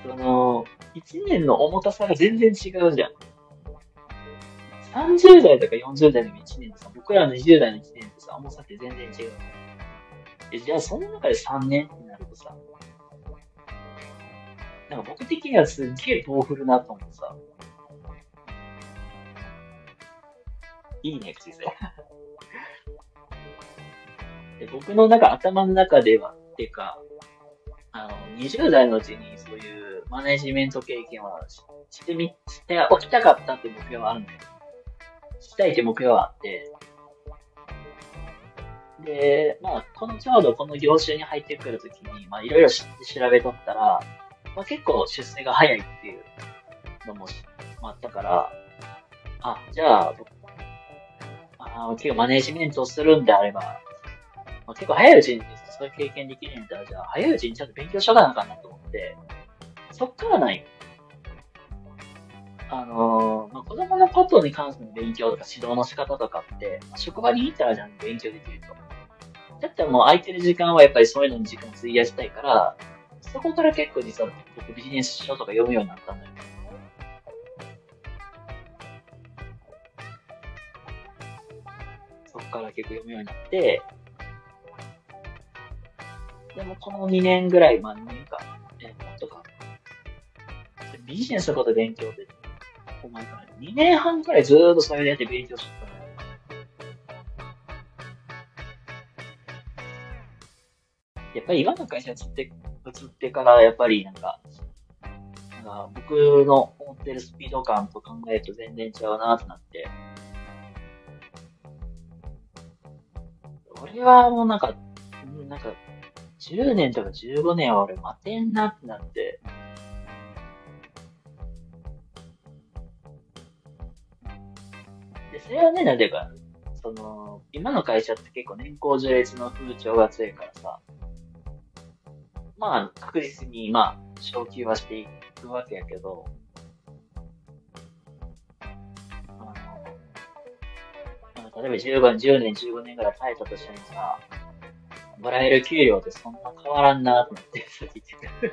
その、1年の重たさが全然違うじゃん。30代とか40代の1年でさ、僕らの20代の1年ってさ、重さって全然違う。え、じゃあその中で3年ってなるとさ、なんか僕的にはすっげえ豆腐るなと思ってさ、いいね、口癖。で僕のなんか頭の中では、っていうか、あの、20代のうちにそういうマネジメント経験はししてみ、しておきたかったって目標はあるんだよ。したいって目標はあって、で、まあ、このちょうどこの業種に入ってくるときに、まあ、いろいろ調べとったら、まあ、結構出世が早いっていうのも、まあ、ったから、あ、じゃあ、あ結構マネジメントをするんであれば、まあ、結構早いうちにそういう経験できるんだったら、じゃあ、早いうちにちゃんと勉強しとかなあかんなと思って、そっからない。あのー、まあ、子供のことに関する勉強とか指導の仕方とかって、まあ、職場に行ったらじゃん勉強できると。だったらもう空いてる時間はやっぱりそういうのに時間を費やしたいから、そこから結構実は僕ビジネス書とか読むようになったんだよ。そこから結構読むようになって、でもこの2年ぐらい、まあ2年か、えもっとか、ビジネスのこと勉強で、お前から2年半くらいずーっとそれでやって勉強してたやっぱり今の会社に移って、移ってから、やっぱりなんか、なんか僕の思ってるスピード感と考えると全然違うなってなって、俺はもうなんか、なんか、10年とか15年は俺待てんなってなって、で、それはね、なんていうか、その、今の会社って結構年功序列の風潮が強いからさ、まあ、確実に、まあ、昇給はしていくわけやけど、あの、例えば15年、10年、15年ぐらい耐えたとしてもさ、もらえる給料ってそんな変わらんなと思って、さっき言って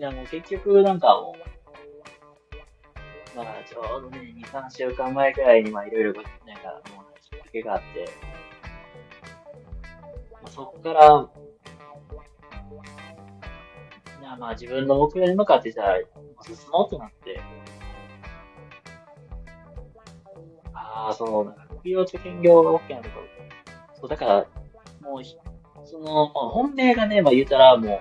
いや、もう結局なんかもう、まあ、ちょうどね、2、3週間前くらいに、まあ、いろいろ、なんか、もう、きっかけがあって、まあ、そっから、まあ自分の目標に向かってじゃあ、進もうとなって、ああ、その、なんか副業と兼業が OK なところ。そう、だから、もう、その、まあ、本命がね、まあ言うたらもう、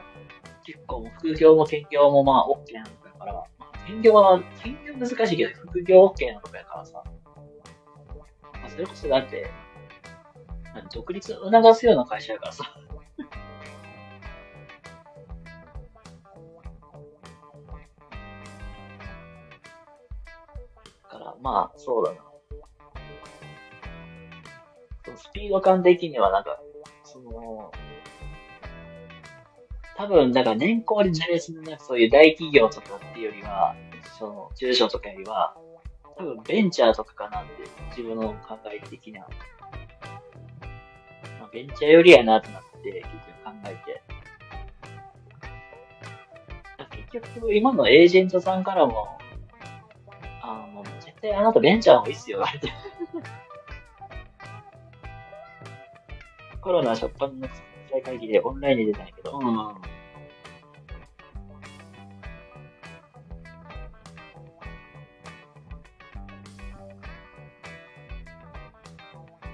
結構副業も兼業もまあ OK なとこやから、まあ、兼業は、兼業難しいけど、副業 OK なとこやからさ。まあそれこそだって、独立を促すような会社やからさ。まあ、そうだな。スピード感的にはなんか、その、多分、だか年功で序列のね、そういう大企業とかっていうよりは、その、中小とかよりは、多分ベンチャーとかかなって自分の考え的な。まあ、ベンチャーよりやなってなって、結局考えて。結局、今のエージェントさんからも、あので、あなたベンチャーの方がいいっすよ、言われて。コロナ初っ端の再会議でオンラインで出たんやけど、うん。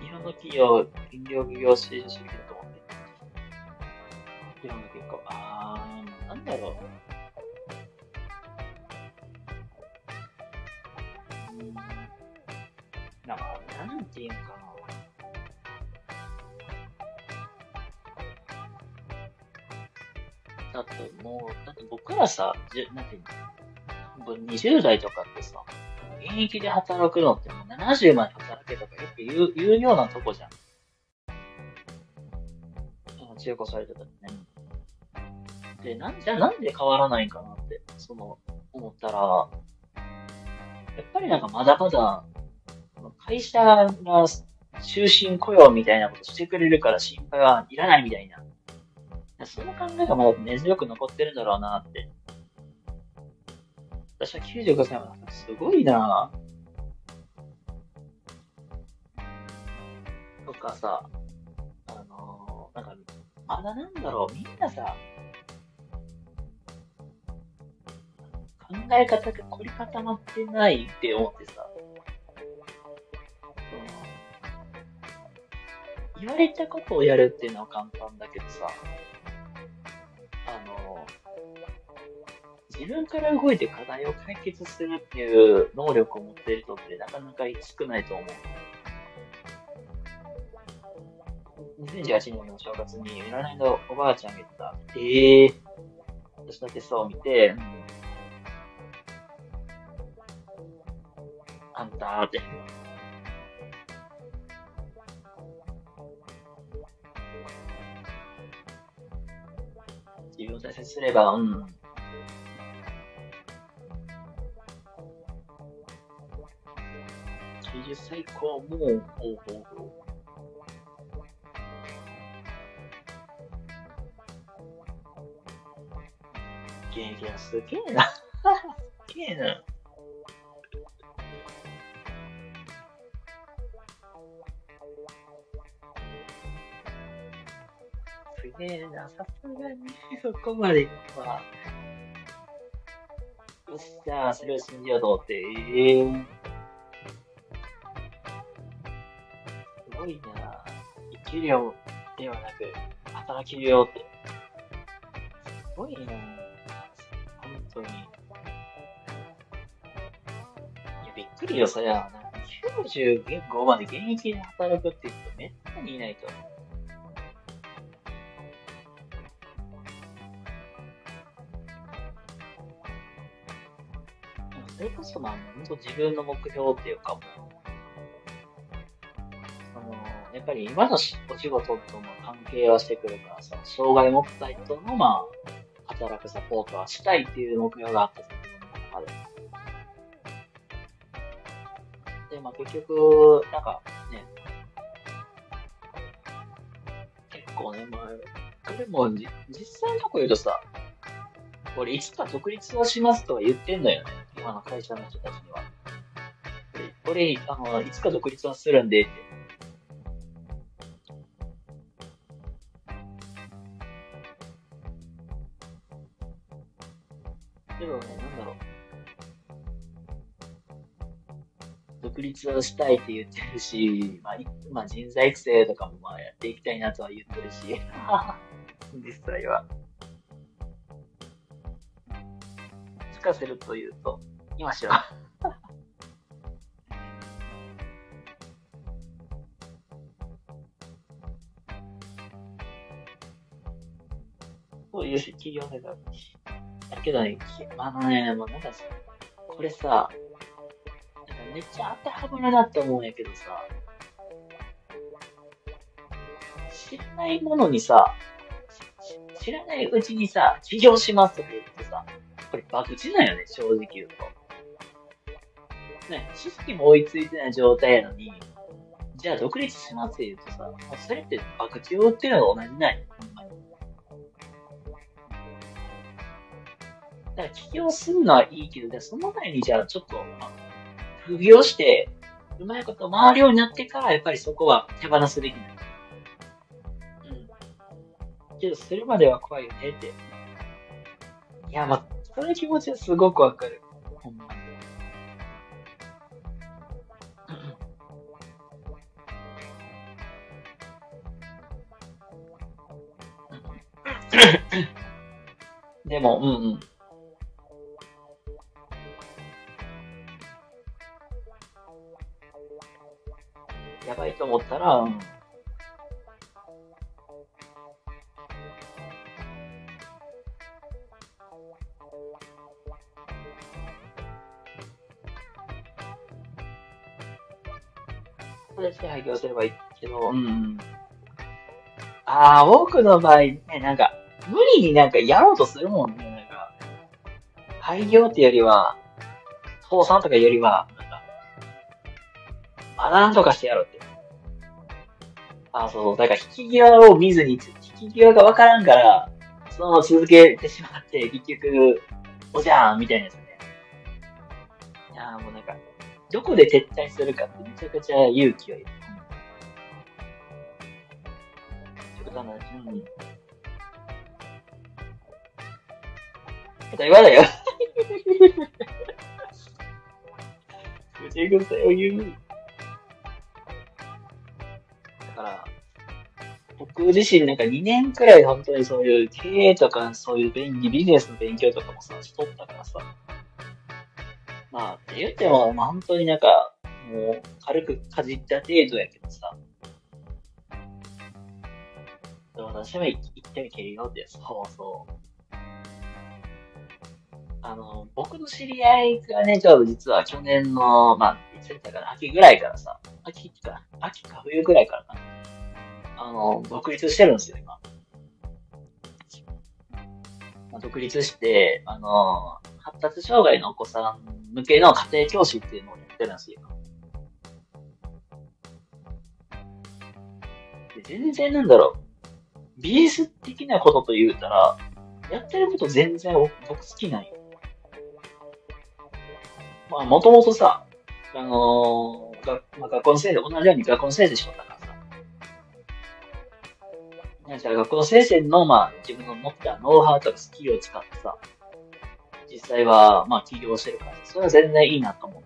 日本の企業、飲料企業支持主義だと思って。日本の結構、あー、なんだろう。なんか、なんていうのかな。だってもう、だって僕らさ、じなんていうの ?20 代とかってさ、現役で働くのってもう70まで働けとかよく言う言うようなとこじゃん。強くされてたよね。で、なんじゃ、なんで変わらないんかなって、その、思ったら、やっぱりなんかまだまだ、会社が終身雇用みたいなことしてくれるから心配はいらないみたいな。その考えがまだ根強く残ってるんだろうなって。私は95歳はすごいなとかさ、あのー、なんか、まだなんだろう、みんなさ、考え方が凝り固まってないって思ってさ、言われたことをやるっていうのは簡単だけどさ、あの、自分から動いて課題を解決するっていう能力を持っている人ってなかなか少ないと思う。2018年の正月に占いのおばあちゃんが言った、ええー、私の手相を見て、うん、あんたーって、自分を大切にすれば、うん。90歳以降も、ほうほうほう。現役はすげえな。すげえな。すげえな。さすがに、そこまでは。よっしゃ、それを信じようと思って。えー、すごいな。生きるよではなく、働けるよって。すごいな。本当に。いや、びっくりよ、そりゃ。95まで現役で働くって人めったにいないと思う。それこそ、まあ、本当自分の目標っていうかもう、その、やっぱり今のお仕事とも関係はしてくるからさ、障害を持った人の、まあ、働くサポートはしたいっていう目標があったその中で。で、まあ結局、なんかね、結構ね、まあ、これも実際のとこ言うとさ、俺いつか独立をしますとは言ってんだよね。今の会社の人たちには。俺、あの、いつか独立はするんでって。でもね、なんだろう。独立をしたいって言ってるし、まあ、まあ、人材育成とかもまあやっていきたいなとは言ってるし、実際は。聞かせるというと、今しは。そういう企業だから。だけどね、あのね、もうなんか、これさ、めっちゃ当てはまるなって思うんやけどさ、知らないものにさ、知らないうちにさ、起業しますとか言ってさ、これ博打なんよね、正直言うと。ね、知識も追いついてない状態やのに、じゃあ独立しますって言うとさ、もうそれって博打を売ってるのと同じない。だから起業するのはいいけど、その前にじゃあちょっと、副業して、うまいこと回るようになってから、やっぱりそこは手放すべきなうん。けど、するまでは怖いよねって。いや、まあ、その気持ちはすごくわかる。ほんま でも、うんうん。やばいと思ったら、うん。それで廃業すればいいけど、うん。ああ、多くの場合ね、なんか、無理になんかやろうとするもんね、なんか。廃業ってよりは、倒産とかよりは、なんか、まだなんとかしてやろうって。あ、そうそう。だから引き際を見ずに、引き際がわからんから、そのまま続けてしまって、結局、おじゃーんみたいなやつね。いやもうなんか、どこで撤退するかってめちゃくちゃ勇気をいる。うん。言わないよ。口癖を言う。だから、僕自身なんか2年くらい本当にそういう経営とかそういう便利、ビジネスの勉強とかもさ、しとったからさ。まあ、って言っても、まあ本当になんか、もう軽くかじった程度やけどさ。でも私も一回みけるよって、そうそう。あの、僕の知り合いがね、ちょうど実は去年の、まあ、いつ言ったかな、秋ぐらいからさ、秋か、秋か冬ぐらいからかな。あの、独立してるんですよ、今。まあ、独立して、あの、発達障害のお子さん向けの家庭教師っていうのをやってるんですよ。で全然なんだろう。ビジネス的なことと言うたら、やってること全然僕好きなんよ。まあ、もともとさ、あのー、がまあ、学校の先生、同じように学校の先生しとったからさ。じゃあ学校の先生の、まあ、自分の持ったノウハウとかスキルを使ってさ、実際は、まあ、起業してるから、それは全然いいなと思った。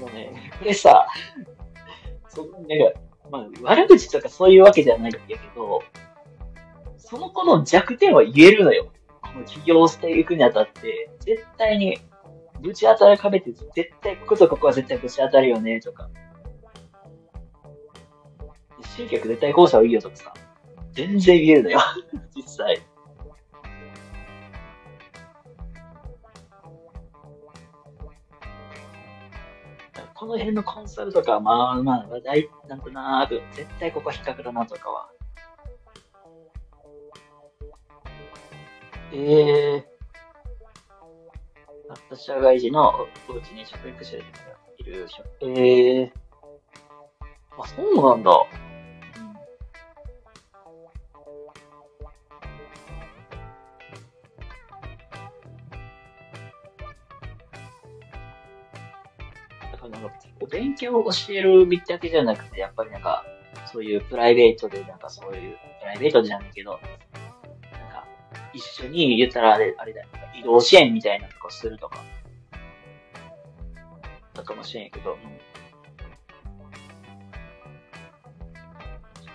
もうね、これさ、そなんか、まあ、悪口とかそういうわけじゃないんだけど、その子の弱点は言えるのよ。起業していくにあたって、絶対に、ぶち当たる壁って絶対こことここは絶対ぶち当たるよね、とか。集客絶対こうした方がいいよとかさ。全然言えるのよ。実際。この辺のコンサルとか、まあまあ、話題なんとなく、絶対ここは引っかかるなとかは。ええー。発達社会人のおうちに食育者がいるええー。あ、そうなんだ。なんか勉強を教えるだけじゃなくて、やっぱりなんか、そういうプライベートで、なんかそういう、プライベートじゃないけど、一緒に言ったらあれ、あれだよ、移動支援みたいなとかするとか、だかもしれんけど、うん。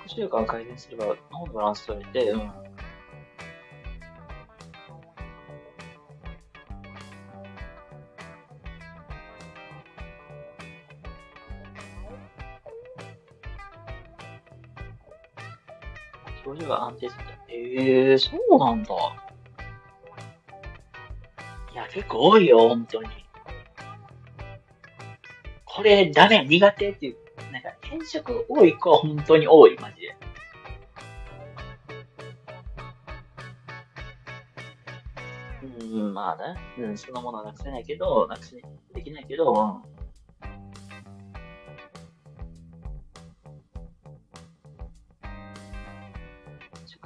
食習慣改善すれば、脳のバランス取れて、うん。が安定する。ええー、そうなんだ。いや、結構多いよ、本当に。これ、ダメ、苦手っていう、なんか、転職多い子は本当に多い、マジで。うん、まあね。うん、そのものはなくせないけど、なくせできないけど、うん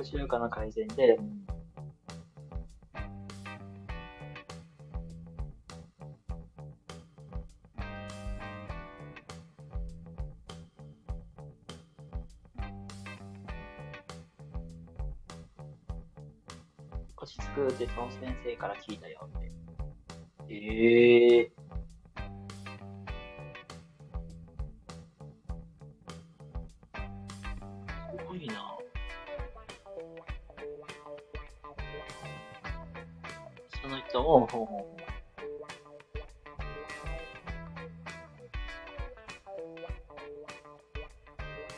習慣の改善で、落ち着くってその先生から聞いたよって。ええーほうほうほう。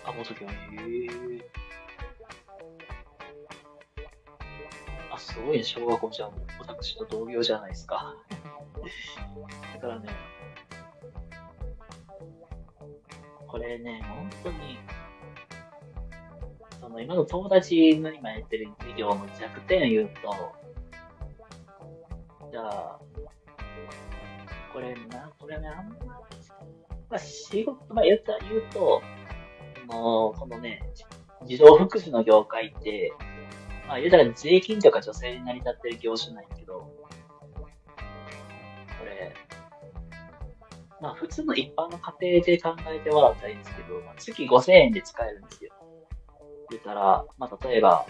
あ、もう時は、へえ。あ、すごいね、小学校じゃん。私と同業じゃないですか。だからね、これね、本当に、その今の友達の今やってる授業の弱点を言うと、じゃあ、これな、これね、あんま、まあ、仕事、まあ、言ったら言うと、もう、このね、児童福祉の業界って、まあ、言うたら税金とか女性に成り立ってる業種なんやけど、これ、まあ、普通の一般の家庭で考えてもらったらいいんですけど、まあ、月5000円で使えるんですよ。言ったら、まあ、例えば、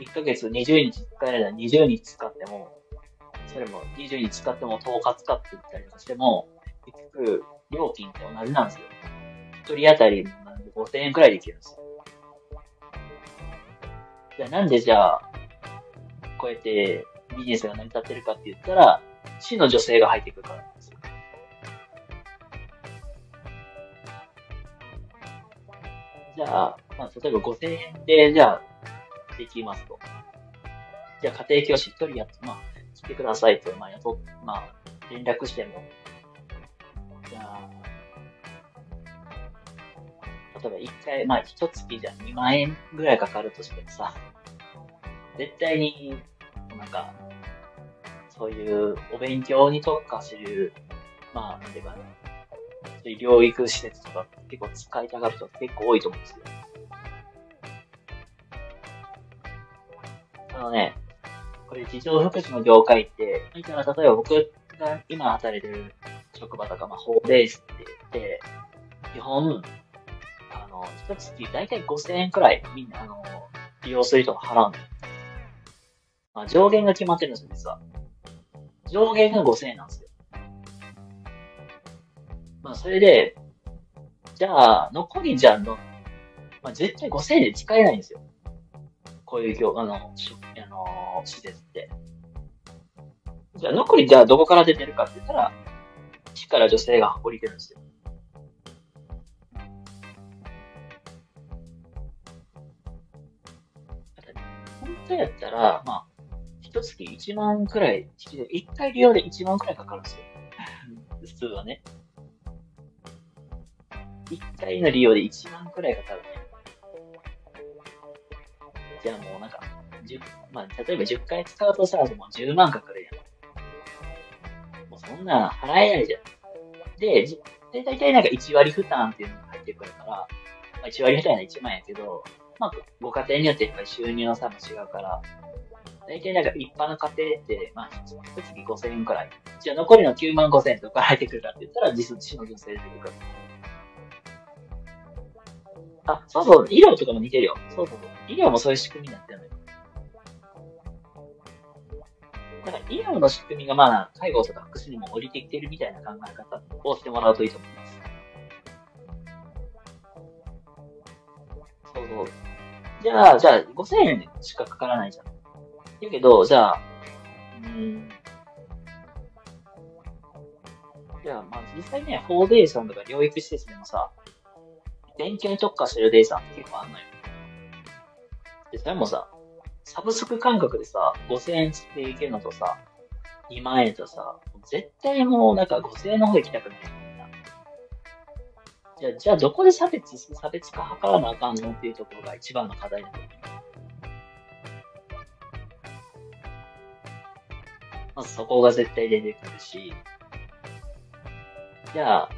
1ヶ月20日使えるなら20日使っても、それも20日使っても10日使っていったりとかしても、結局、料金って同じなんですよ。一人当たり5000円くらいできるんですよ。じゃあなんでじゃあ、こうやってビジネスが成り立ってるかって言ったら、市の女性が入ってくるからなんですよ。じゃあ、まあ、例えば5000円で、じゃあ、できますと。じゃあ、家庭教師一人やって、まあ、来てくださいと、まあ、雇まあ、連絡しても、じゃあ、例えば一回、まあ、一月じゃ2万円ぐらいかかるとしてもさ、絶対に、なんか、そういうお勉強に特化する、まあ、なんていうかね、そういう療育施設とか結構使いたがる人結構多いと思うんですよ。あのね、これ、児童福祉の業界って、例えば僕が今働いてる職場とか、まあ、ホーベースって言って、基本、あの、一月大体5000円くらいみんな、あの、利用する人が払うの。まあ、上限が決まってるんですよ、実は。上限が5000円なんですよ。まあ、それで、じゃあ、残りじゃんの、まあ、絶対5000円で使えないんですよ。こういう業、あの、の、施設って。じゃあ、残りじゃあどこから出てるかって言ったら、市から女性が降りてるんですよ。本当やったら、まあ、一月1万くらい、一回利用で1万くらいかかるんですよ。普通はね。一回の利用で1万くらいかかるね。じゃあもうなんか、まあ、例えば10回使うとさ、もう10万かかるやん。もうそんな払えないじゃん。で、で、大体なんか1割負担っていうのが入ってくるから、まあ、1割負担は1万円やけど、まあ、ご家庭によってやっぱり収入の差も違うから、大体なんか一般の家庭って、まあ、一月5000円くらい。じゃあ残りの9万5000円とか入ってくるかって言ったら、実質の女性で出てくる。あ、そうそう、医療とかも似てるよ。そうそうそう。医療もそういう仕組みになってるのよ。だから医療の仕組みがまあ、介護とか福祉にも降りてきてるみたいな考え方をしてもらうといいと思います。そうそう。じゃあ、じゃあ、5000円しかかからないじゃん。だけど、じゃあ、うん。じゃあ、まあ実際ね、フォーデイさんとか療育施設でもさ、勉強に特化してるデイさんって結構あんのよ。で、それもさ、サブスク感覚でさ、5000円つっていけるのとさ、2万円とさ、絶対もうなんか5000円の方行きたくない。じゃあ、じゃあどこで差別、差別化図らなあかんのっていうところが一番の課題だと思う。まずそこが絶対出てくるし、じゃあ、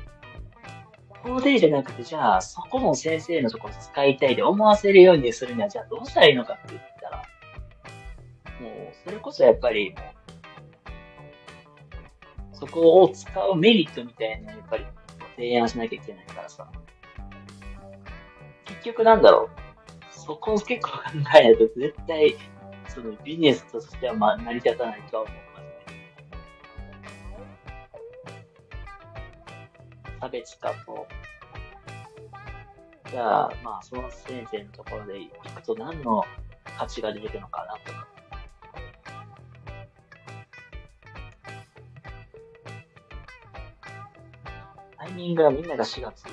法でじゃなくて、じゃあ、そこの先生のところ使いたいで思わせるようにするには、じゃあどうしたらいいのかって言ったら、もう、それこそやっぱり、そこを使うメリットみたいなやっぱり提案しなきゃいけないからさ。結局なんだろう。そこを結構考えないと絶対、そのビジネスとしてはまあ成り立たないとは思う。差別化と、じゃあ、まあ、その先生のところで行くと何の価値が出てくるのかなとか。ミングはみんなが4月？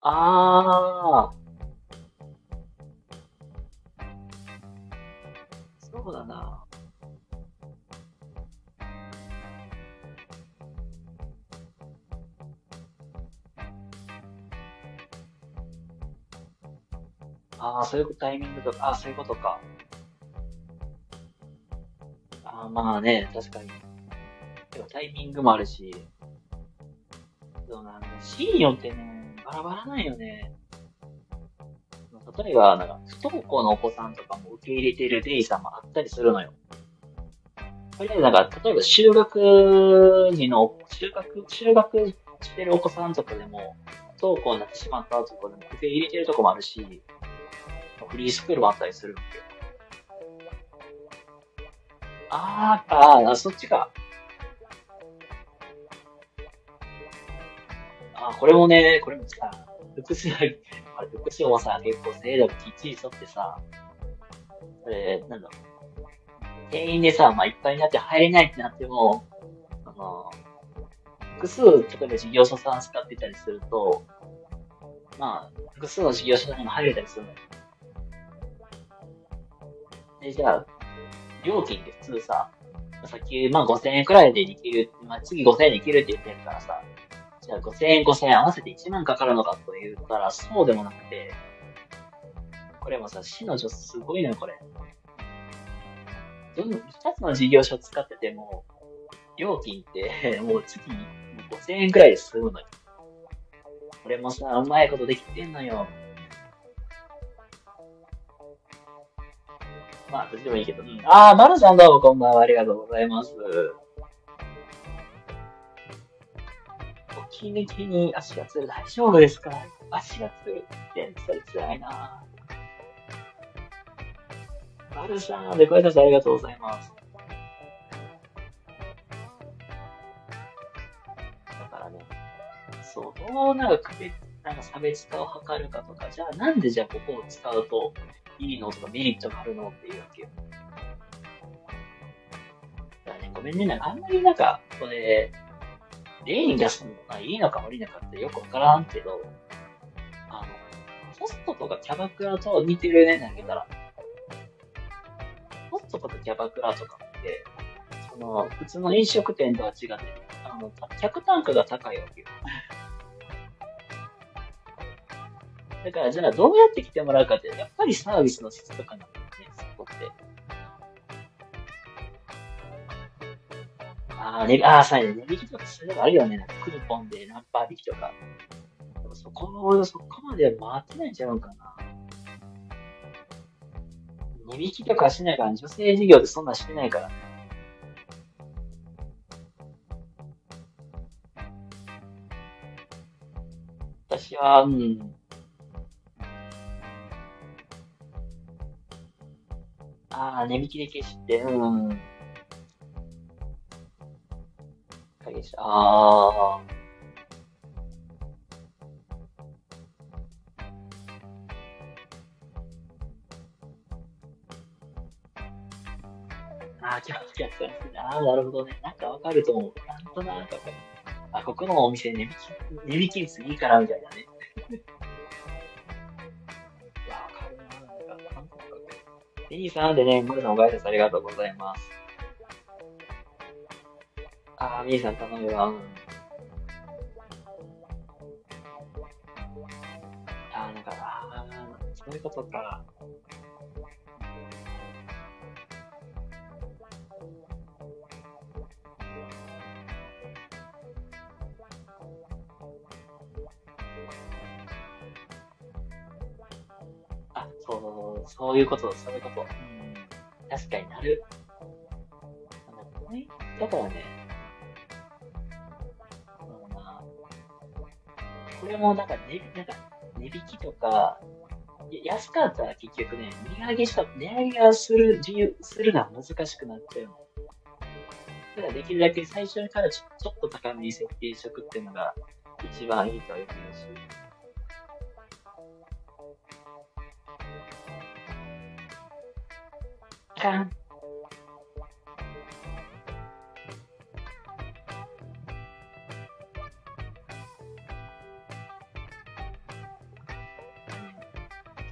ああ。そうだな。ああ、そういうタイミングとか、ああ、そういうことか。あ、まあね、確かに。でもタイミングもあるし、そうなんシーンよってね、バラバラなんよね。例えば、なんか、不登校のお子さんとかも受け入れてるデイさんもあったりするのよ。これで、なんか、例えば修学時の、修学、修学してるお子さんとかでも、不登校になってしまったとかでも受け入れてるとこもあるし、フリースクールもあったりするわけよ。あー、あー、そっちか。あー、これもね、これもさ、複数、あれ、福祉もさ、結構制度きっちり沿ってさ、それ、なんだろう。定員でさ、まあ、いっぱいになって入れないってなっても、あの、複数、例えば事業所さん使ってたりすると、まあ、複数の事業所さんにも入れたりするのよ。で、じゃあ、料金って普通さ、さっき、まあ5000円くらいでできる、まあ次5000円できるって言ってるからさ、じゃあ5000円5000円合わせて1万かかるのかと言ったらそうでもなくて、これもさ、市の女すごいのよ、これ。どの、二つの事業所使ってても、料金って もう月に5000円くらいで済むのよ。これもさ、うまいことできてんのよ。まあ、どっちでもいいけど。うん、ああ、マルさんどうもこんばんは。ありがとうございます。気抜きに足がつる。大丈夫ですか？足がつるってそれ辛いなマルさん、で、ご挨拶ありがとうございます。だからね、そう、どうなんか区別、なんか差別化を図るかとか、じゃあなんでじゃあここを使うと、いいのとかメリットがあるのっていうわけよ。だね、ごめんね、なんかあんまりなんか、これ、例に出すのがいいのか悪いのかってよくわからんけど、あの、ホストとかキャバクラと似てるね、投げたら。ホストとかキャバクラとかって、その、普通の飲食店とは違って、あの、客単価が高いわけよ。だから、じゃあどうやって来てもらうかって、やっぱりサービスの質とかなんだよね、そこって。ああ、ね、ああ、さ、ね、値引きとかそういうのあるよね。なんかクーポンで何パー引きとか。でもそこの、そこまで回ってないんちゃうかな。値引きとかしないから、女性事業ってそんなしてないから。私は、うん、ああ、値引きで消して、うん。消し、ああ。ああ、キャッキャッキャああ、なるほどね。なんかわかると思う。なんとなくわかる。あ、ここのお店値引き、値引き率いいからみたいなね。テリーさんでね、無理のご挨拶ありがとうございます。あー、ミーさん頼むわ。うん。あー、なんか、あー、そういうことか。そう、そういうこと、そういうこと。うん、確かになる。だからね、これもなんか値、なんか値引きとか、安かったら結局ね、値上げした、値上げがする、自由、するのは難しくなっちゃう。だからできるだけ最初からちょっと高めに設定しとくっていうのが一番いいとは言うし。かん。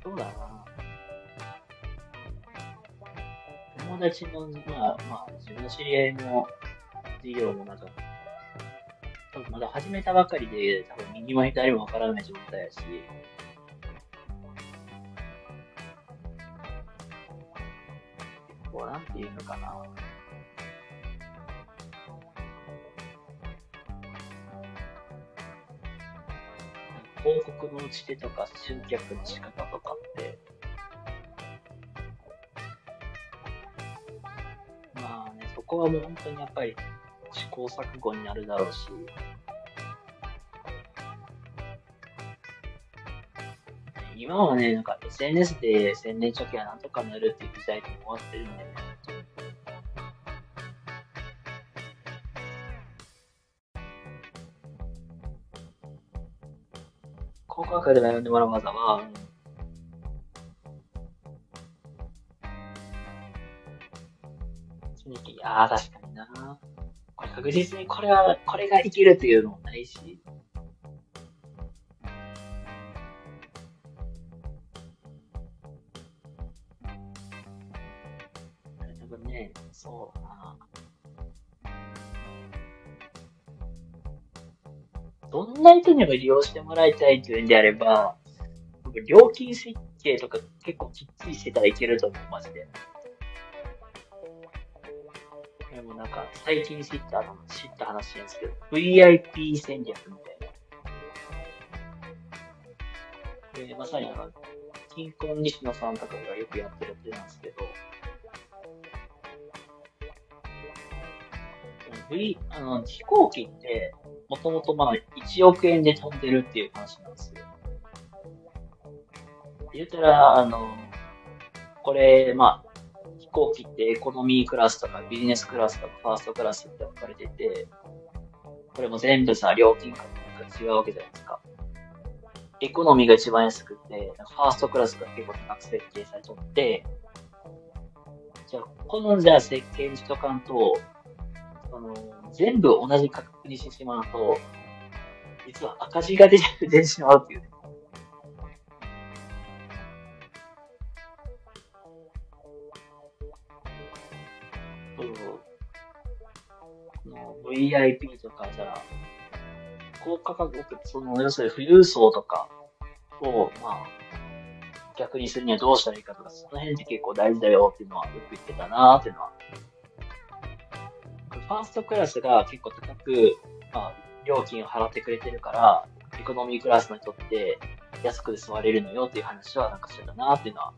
そうだな。友達の、まあ、まあ、自分の知り合いの事業もなんか、多分まだ始めたばかりで、多分右も左もわからない状態やし、なんていうのかな。広告の打ち手とか集客の仕方とかって、まあね、そこはもう本当にやっぱり試行錯誤になるだろうし、今はね、なんか SNS で宣伝貯金はなんとかなるっていう時代でも終わってるんでね。高価格で悩んでもらう技は、いやー、確かにな。これ確実にこれは、これが生きるっていうのもないし、そうだな。どんな人にも利用してもらいたいっていうんであれば、料金設計とか結構きっちりしてたらいけると思う、マジで。でもなんか、最近知った、知った話なんですけど、VIP 戦略みたいな。で、まさにあの、金婚西野さんとかがよくやってるってなんですけど、V、あの、飛行機って、もともとまあ、1億円で飛んでるっていう話なんですよ。言ったら、あの、これ、まあ、飛行機ってエコノミークラスとかビジネスクラスとかファーストクラスって分かれてて、これも全部さ、料金価格が違うわけじゃないですか。エコノミーが一番安くて、ファーストクラスが結構高く設計されとって、じゃあ、このじゃあ設計にしとかんと、の、全部同じ価格にしてしまうと、実は赤字が出てしまうっていうね。VIP とか、じゃあ、高価格、その、要するに富裕層とかを、まあ、逆にするにはどうしたらいいかとか、その辺って結構大事だよっていうのはよく言ってたなーっていうのはファーストクラスが結構高く、まあ、料金を払ってくれてるから、エコノミークラスの人って安く座れるのよっていう話はなんかしてたなっていうのは。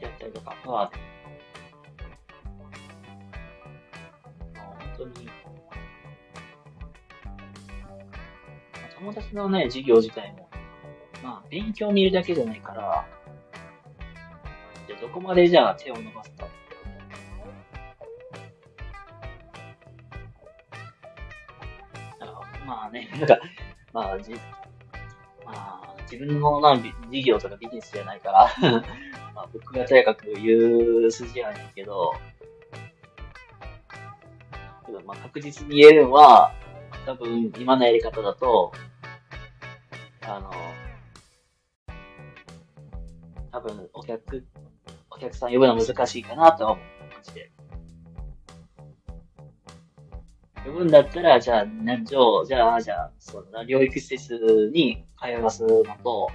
やったりとか、まあ、本当に、友達のね、授業自体もまあ、勉強を見るだけじゃないから、じゃどこまでじゃあ手を伸ばすか。まあね、なんか、まあ、じ、まあ、自分のな事業とかビジネスじゃないから。まあ僕がとやかく言う筋はないけど、けどまあ確実に言えるのは、多分今のやり方だと、あの、多分お客、お客さん呼ぶの難しいかなとは思う。マジで。呼ぶんだったら、じゃあ、何条、じゃあ、じゃあ、そんな療育施設に通わすのと、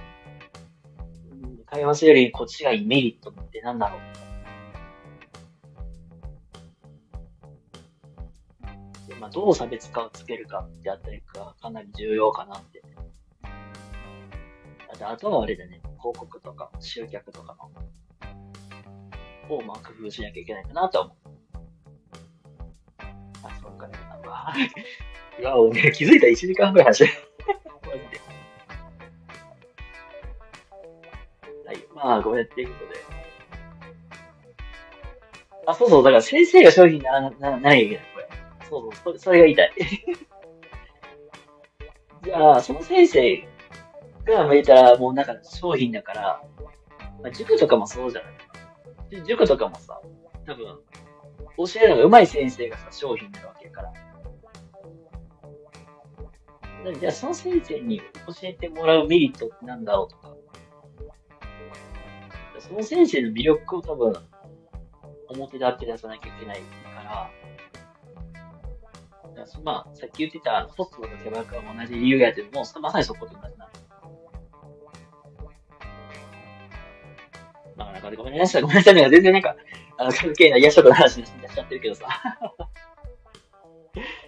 通わすよりこっちがいいメリットって何だろうでまあ、どう差別化をつけるかってあったりがかなり重要かなって。あとはあれだね。広告とか集客とかの、をまあ工夫しなきゃいけないかなと思う。あ、そうかね。なんか、いや、俺気づいたら1時間ぐらい走る。はい。まあ、ごめんっていうことで。あ、そうそう。だから先生が商品にならななないけない。これ。そうそう。それそれが言いたい。じゃあ、その先生が向いたらもうなんか商品だから、まあ、塾とかもそうじゃない塾とかもさ、多分、教えるのが上手い先生がさ、商品になるわけやから。じゃあその先生に教えてもらうメリットってなんだろうとか。その先生の魅力を多分、表立って出さなきゃいけないから、まあ、さっき言ってた、ホストとキャバクラも同じ理由やってるもう、まさにそこと同じな。まあ、なんかごめんなさい、ごめんなさい、なんか全然なんか、あの、関係ない癒しとかの話にしちゃってるけどさ。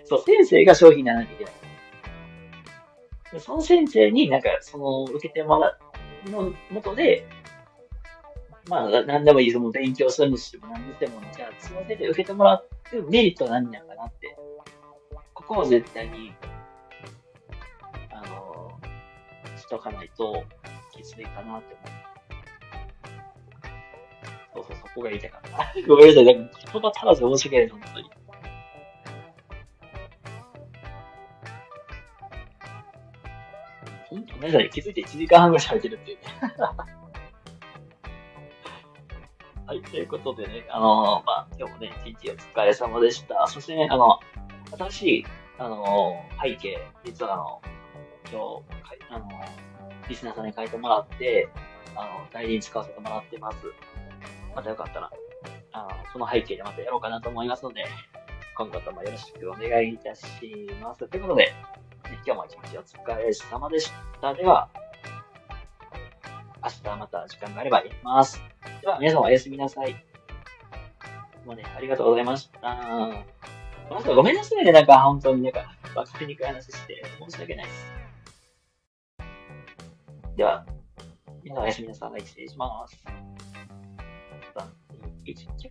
そう、先生が商品にならなきゃいけない。その先生になんか、その、受けてもらうのもとで、まあ、なんでもいい、その勉強するにしても何にしても、じゃあ、その先生受けてもらうメリットは何なのかなって、ここを絶対に、あの、しとかないと、きついかなって思う。そうそう、そこが言いたかった。ごめんなさい、なんか言葉足らず申し訳ない、本当に。本当ごめんなさい、気づいて1時間半ぐらい喋ってるっていうね。はい、ということでね、あのー、まあ、今日もね、一日お疲れ様でした。そしてね、あの、新しい、あのー、背景、実はあの、今日、あのー、リスナーさんに書いてもらって、あの、代理に使わせてもらってます。またよかったら、あの、その背景でまたやろうかなと思いますので、今後ともよろしくお願いいたします。ということで、今日も一日お疲れ様でした。では、明日また時間があればやります。では、皆さんおやすみなさい。もうね、ありがとうございました。なんかごめんなさいね、なんか本当になんか、わかりにくい話して、申し訳ないです。では、皆さんおやすみなさい。失礼します。geçince.